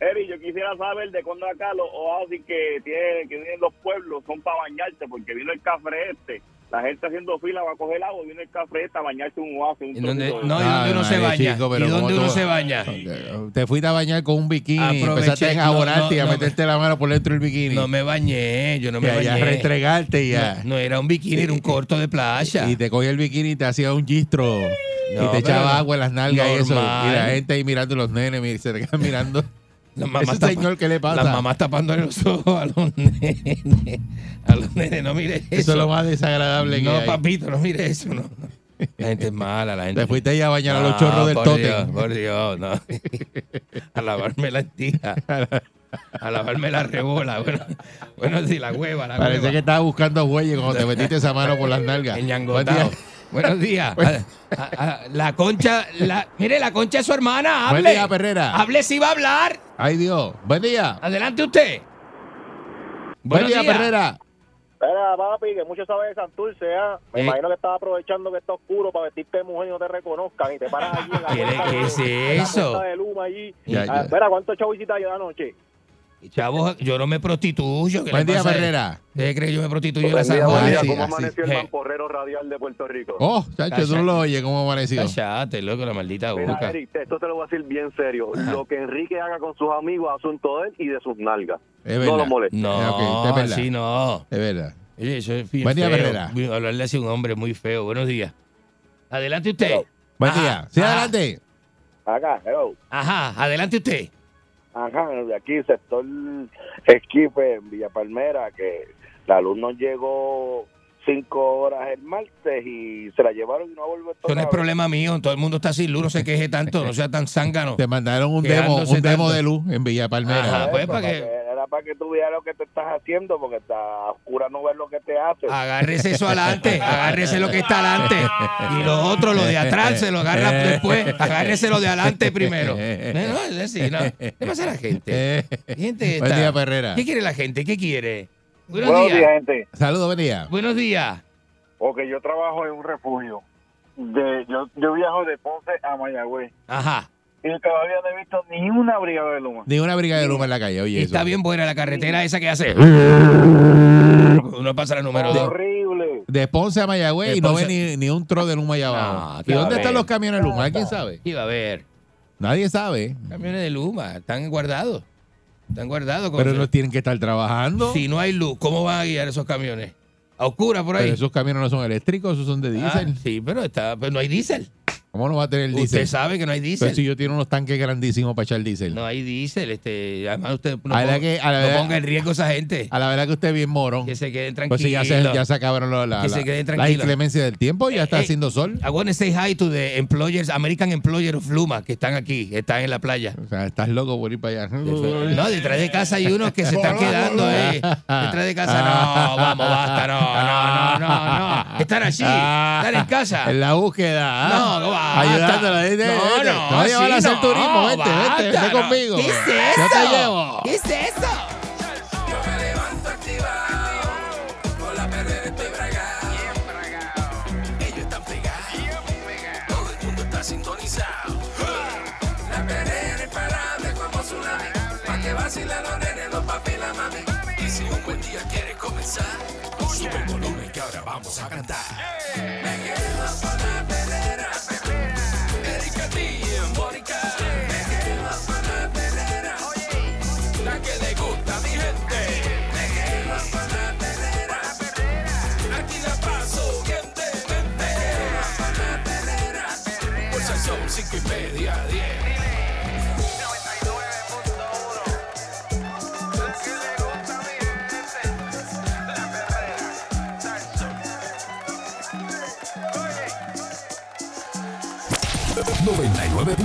Speaker 22: Eri, yo quisiera saber de cuándo acá los oasis que tienen, que tienen los pueblos son para bañarse, porque vino el café este. La gente haciendo fila va a coger agua, vino el café a bañarse un oasis. Un
Speaker 2: ¿En dónde- no, ¿y dónde uno se
Speaker 1: Ay,
Speaker 2: baña?
Speaker 1: chico,
Speaker 2: ¿Y dónde
Speaker 1: ¿cómo
Speaker 2: uno
Speaker 1: tú-
Speaker 2: se baña?
Speaker 1: Te fuiste a bañar con un bikini y
Speaker 2: Aproveché-
Speaker 1: empezaste a enjabonarte y a
Speaker 2: no, no,
Speaker 1: meterte la mano por dentro del bikini.
Speaker 2: No me bañé, yo no
Speaker 1: y
Speaker 2: me bañé.
Speaker 1: y ya.
Speaker 2: No, no era un bikini, era un corto de playa.
Speaker 1: Y te cogía el bikini y te hacía un gistro.
Speaker 2: No,
Speaker 1: y te echaba agua en las nalgas y eso. Y la gente ahí mirando los nenes, mir- se te quedan mirando.
Speaker 2: Las
Speaker 1: Ese
Speaker 2: mamás
Speaker 1: señor, ¿qué le pasa?
Speaker 2: Las mamás tapándole los ojos a los nenes. A los nenes, no mire eso.
Speaker 1: Eso es lo más desagradable que
Speaker 2: No, papito, no mire eso. No. La gente es mala, la gente.
Speaker 1: Te fuiste ahí a bañar a los
Speaker 2: No,
Speaker 1: chorros del tótem.
Speaker 2: Por Dios, no. A lavarme la tija.
Speaker 1: a
Speaker 2: lavarme la rebola. Bueno, bueno sí, la hueva, la
Speaker 1: Parece
Speaker 2: hueva.
Speaker 1: que estaba buscando bueyes cuando te metiste esa mano por las nalgas. Día.
Speaker 2: Buenos días. A- a- a- la concha, la, mire, la concha es su hermana. Hable.
Speaker 1: Buen día, Perrera.
Speaker 2: Hable si va a hablar.
Speaker 1: Ay, Dios. Buen día.
Speaker 2: Adelante usted.
Speaker 1: Buen día,
Speaker 2: días.
Speaker 1: Perrera.
Speaker 10: Espera, papi, que mucho sabes de Santurce, ¿ah? Me
Speaker 2: Eh.
Speaker 10: imagino que estás aprovechando que está oscuro para vestirte de mujer y no te reconozcan y te paras allí en la
Speaker 2: ¿Qué
Speaker 10: puerta
Speaker 2: qué
Speaker 10: de-
Speaker 2: es
Speaker 10: en la
Speaker 2: eso?
Speaker 10: puerta de Luma allí.
Speaker 2: Ya,
Speaker 10: Ah,
Speaker 2: ya.
Speaker 10: Espera, ¿cuántos chavos hiciste ayer anoche?
Speaker 2: Chavos, yo no me prostituyo. ¿qué
Speaker 1: Buen día,
Speaker 2: pasa?
Speaker 1: Perrera.
Speaker 2: ¿Usted cree que yo me prostituyo en la San
Speaker 13: buen
Speaker 2: Juan?
Speaker 13: día. ¿Cómo
Speaker 1: así.
Speaker 13: amaneció el
Speaker 2: Eh.
Speaker 13: mamporrero radial de Puerto Rico?
Speaker 1: Oh, chacho, tú no lo oyes cómo amaneció.
Speaker 2: Cállate, loco, la maldita
Speaker 13: Mira,
Speaker 2: boca.
Speaker 13: Eric, esto te lo voy a decir bien serio. Lo que Enrique haga con sus amigos es asunto de él y de sus nalgas.
Speaker 1: Es
Speaker 13: no lo molestes.
Speaker 2: No,
Speaker 1: Eh, verdad.
Speaker 2: así no.
Speaker 1: Es verdad.
Speaker 2: Oye, eso es
Speaker 1: Buen día. Herrera.
Speaker 2: Hablarle así a un hombre muy feo. Buenos días. Adelante usted.
Speaker 1: Buen
Speaker 2: Ajá,
Speaker 1: día. Sí,
Speaker 2: ajá.
Speaker 1: adelante.
Speaker 10: Acá, hello.
Speaker 2: Ajá, adelante usted.
Speaker 10: Ajá, de aquí, sector Esquife, en Villa Palmera, que la luz nos llegó cinco horas el martes y se la llevaron y no volvió
Speaker 2: Eso no es problema mío. Todo el mundo está sin luz. No se queje tanto. No sea tan zángano.
Speaker 1: Te mandaron un demo, un demo
Speaker 2: tanto.
Speaker 1: de luz en Villa Palmera.
Speaker 2: Ajá, pues para que
Speaker 10: para que tú vieras lo que te estás haciendo, porque está oscura no ver lo que te hace.
Speaker 2: agárrese eso adelante. Agárrese lo que está adelante. Y lo otro, lo de atrás, se lo agarra después. Agárrese lo de adelante primero. No, no, es así, no. ¿Qué pasa a la gente?
Speaker 1: Buen día, Perrera.
Speaker 2: ¿Qué quiere la gente? ¿Qué quiere? Buenos,
Speaker 10: Buenos
Speaker 2: días.
Speaker 10: días, gente.
Speaker 1: Saludos, buen día.
Speaker 2: Buenos días.
Speaker 10: Ok, yo trabajo en un refugio. De, yo, yo viajo de Ponce a Mayagüez.
Speaker 2: Ajá.
Speaker 10: Y todavía no he visto ni una brigada de Luma.
Speaker 1: Ni una brigada de luma en la calle, oye.
Speaker 2: Y está
Speaker 1: eso.
Speaker 2: bien buena la carretera esa que hace. Uno pasa el número dos.
Speaker 10: Horrible.
Speaker 1: De Ponce a Mayagüez
Speaker 2: De
Speaker 1: y no ve ni, ni un tro de luma allá abajo.
Speaker 2: ¿qué
Speaker 1: ¿Y dónde están los camiones de luma? ¿Quién sabe?
Speaker 2: Iba a ver.
Speaker 1: Nadie sabe.
Speaker 2: Camiones de Luma. Están guardados. Están guardados.
Speaker 1: Pero no tienen que estar trabajando.
Speaker 2: Si no hay luz, ¿cómo van a guiar esos camiones? A oscura por ahí.
Speaker 1: Pero esos camiones no son eléctricos, esos son de
Speaker 2: Ah,
Speaker 1: diésel.
Speaker 2: sí, pero, está, pero no hay diésel.
Speaker 1: ¿Cómo no va a tener
Speaker 2: Usted
Speaker 1: diésel?
Speaker 2: sabe que no hay
Speaker 1: Pero
Speaker 2: diésel.
Speaker 1: si yo tiene unos tanques grandísimos para echar diésel.
Speaker 2: No hay diésel. Este, además, usted no,
Speaker 1: la
Speaker 2: ponga,
Speaker 1: que- la
Speaker 2: no
Speaker 1: verdad-
Speaker 2: ponga en riesgo a esa gente.
Speaker 1: A la verdad que usted es bien morón.
Speaker 2: Que se queden
Speaker 1: Pues
Speaker 2: tranquilos.
Speaker 1: si ya se, ya se acabaron lo- la,
Speaker 2: Que
Speaker 1: la,
Speaker 2: se queden
Speaker 1: la inclemencia del tiempo, ya está
Speaker 2: Eh,
Speaker 1: haciendo sol.
Speaker 2: I want to say hi to the employers, American Employer of Luma, que están aquí, que están en la playa.
Speaker 1: O sea, estás loco por ir para allá.
Speaker 2: No, detrás de casa hay unos que se están quedando, eh. Detrás de casa, no, vamos, basta, no, no, no, no, no. Están allí, están en casa.
Speaker 1: En la búsqueda. ¿ah?
Speaker 2: No, basta.
Speaker 1: Ayudándola. Vete,
Speaker 2: No,
Speaker 1: vete.
Speaker 2: no,
Speaker 1: Te voy a hacer
Speaker 2: no,
Speaker 1: turismo. Vete, vete,
Speaker 2: basta,
Speaker 1: vete
Speaker 2: no.
Speaker 1: conmigo.
Speaker 2: ¿Qué es
Speaker 1: Yo te
Speaker 2: eso?
Speaker 1: llevo.
Speaker 2: ¿Qué es eso?
Speaker 11: Yo me levanto activado, con la perrera estoy bragado. Ellos están pegados, todo el mundo está sintonizado. La perrera es parable como tsunami, pa' que vacilen los nenes, los papi y la mami. Y si un buen día quieres comenzar, sube el volumen que ahora vamos a cantar.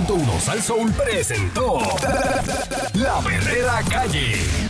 Speaker 17: 106.1 Sal Soul presentó La Verdadera Calle.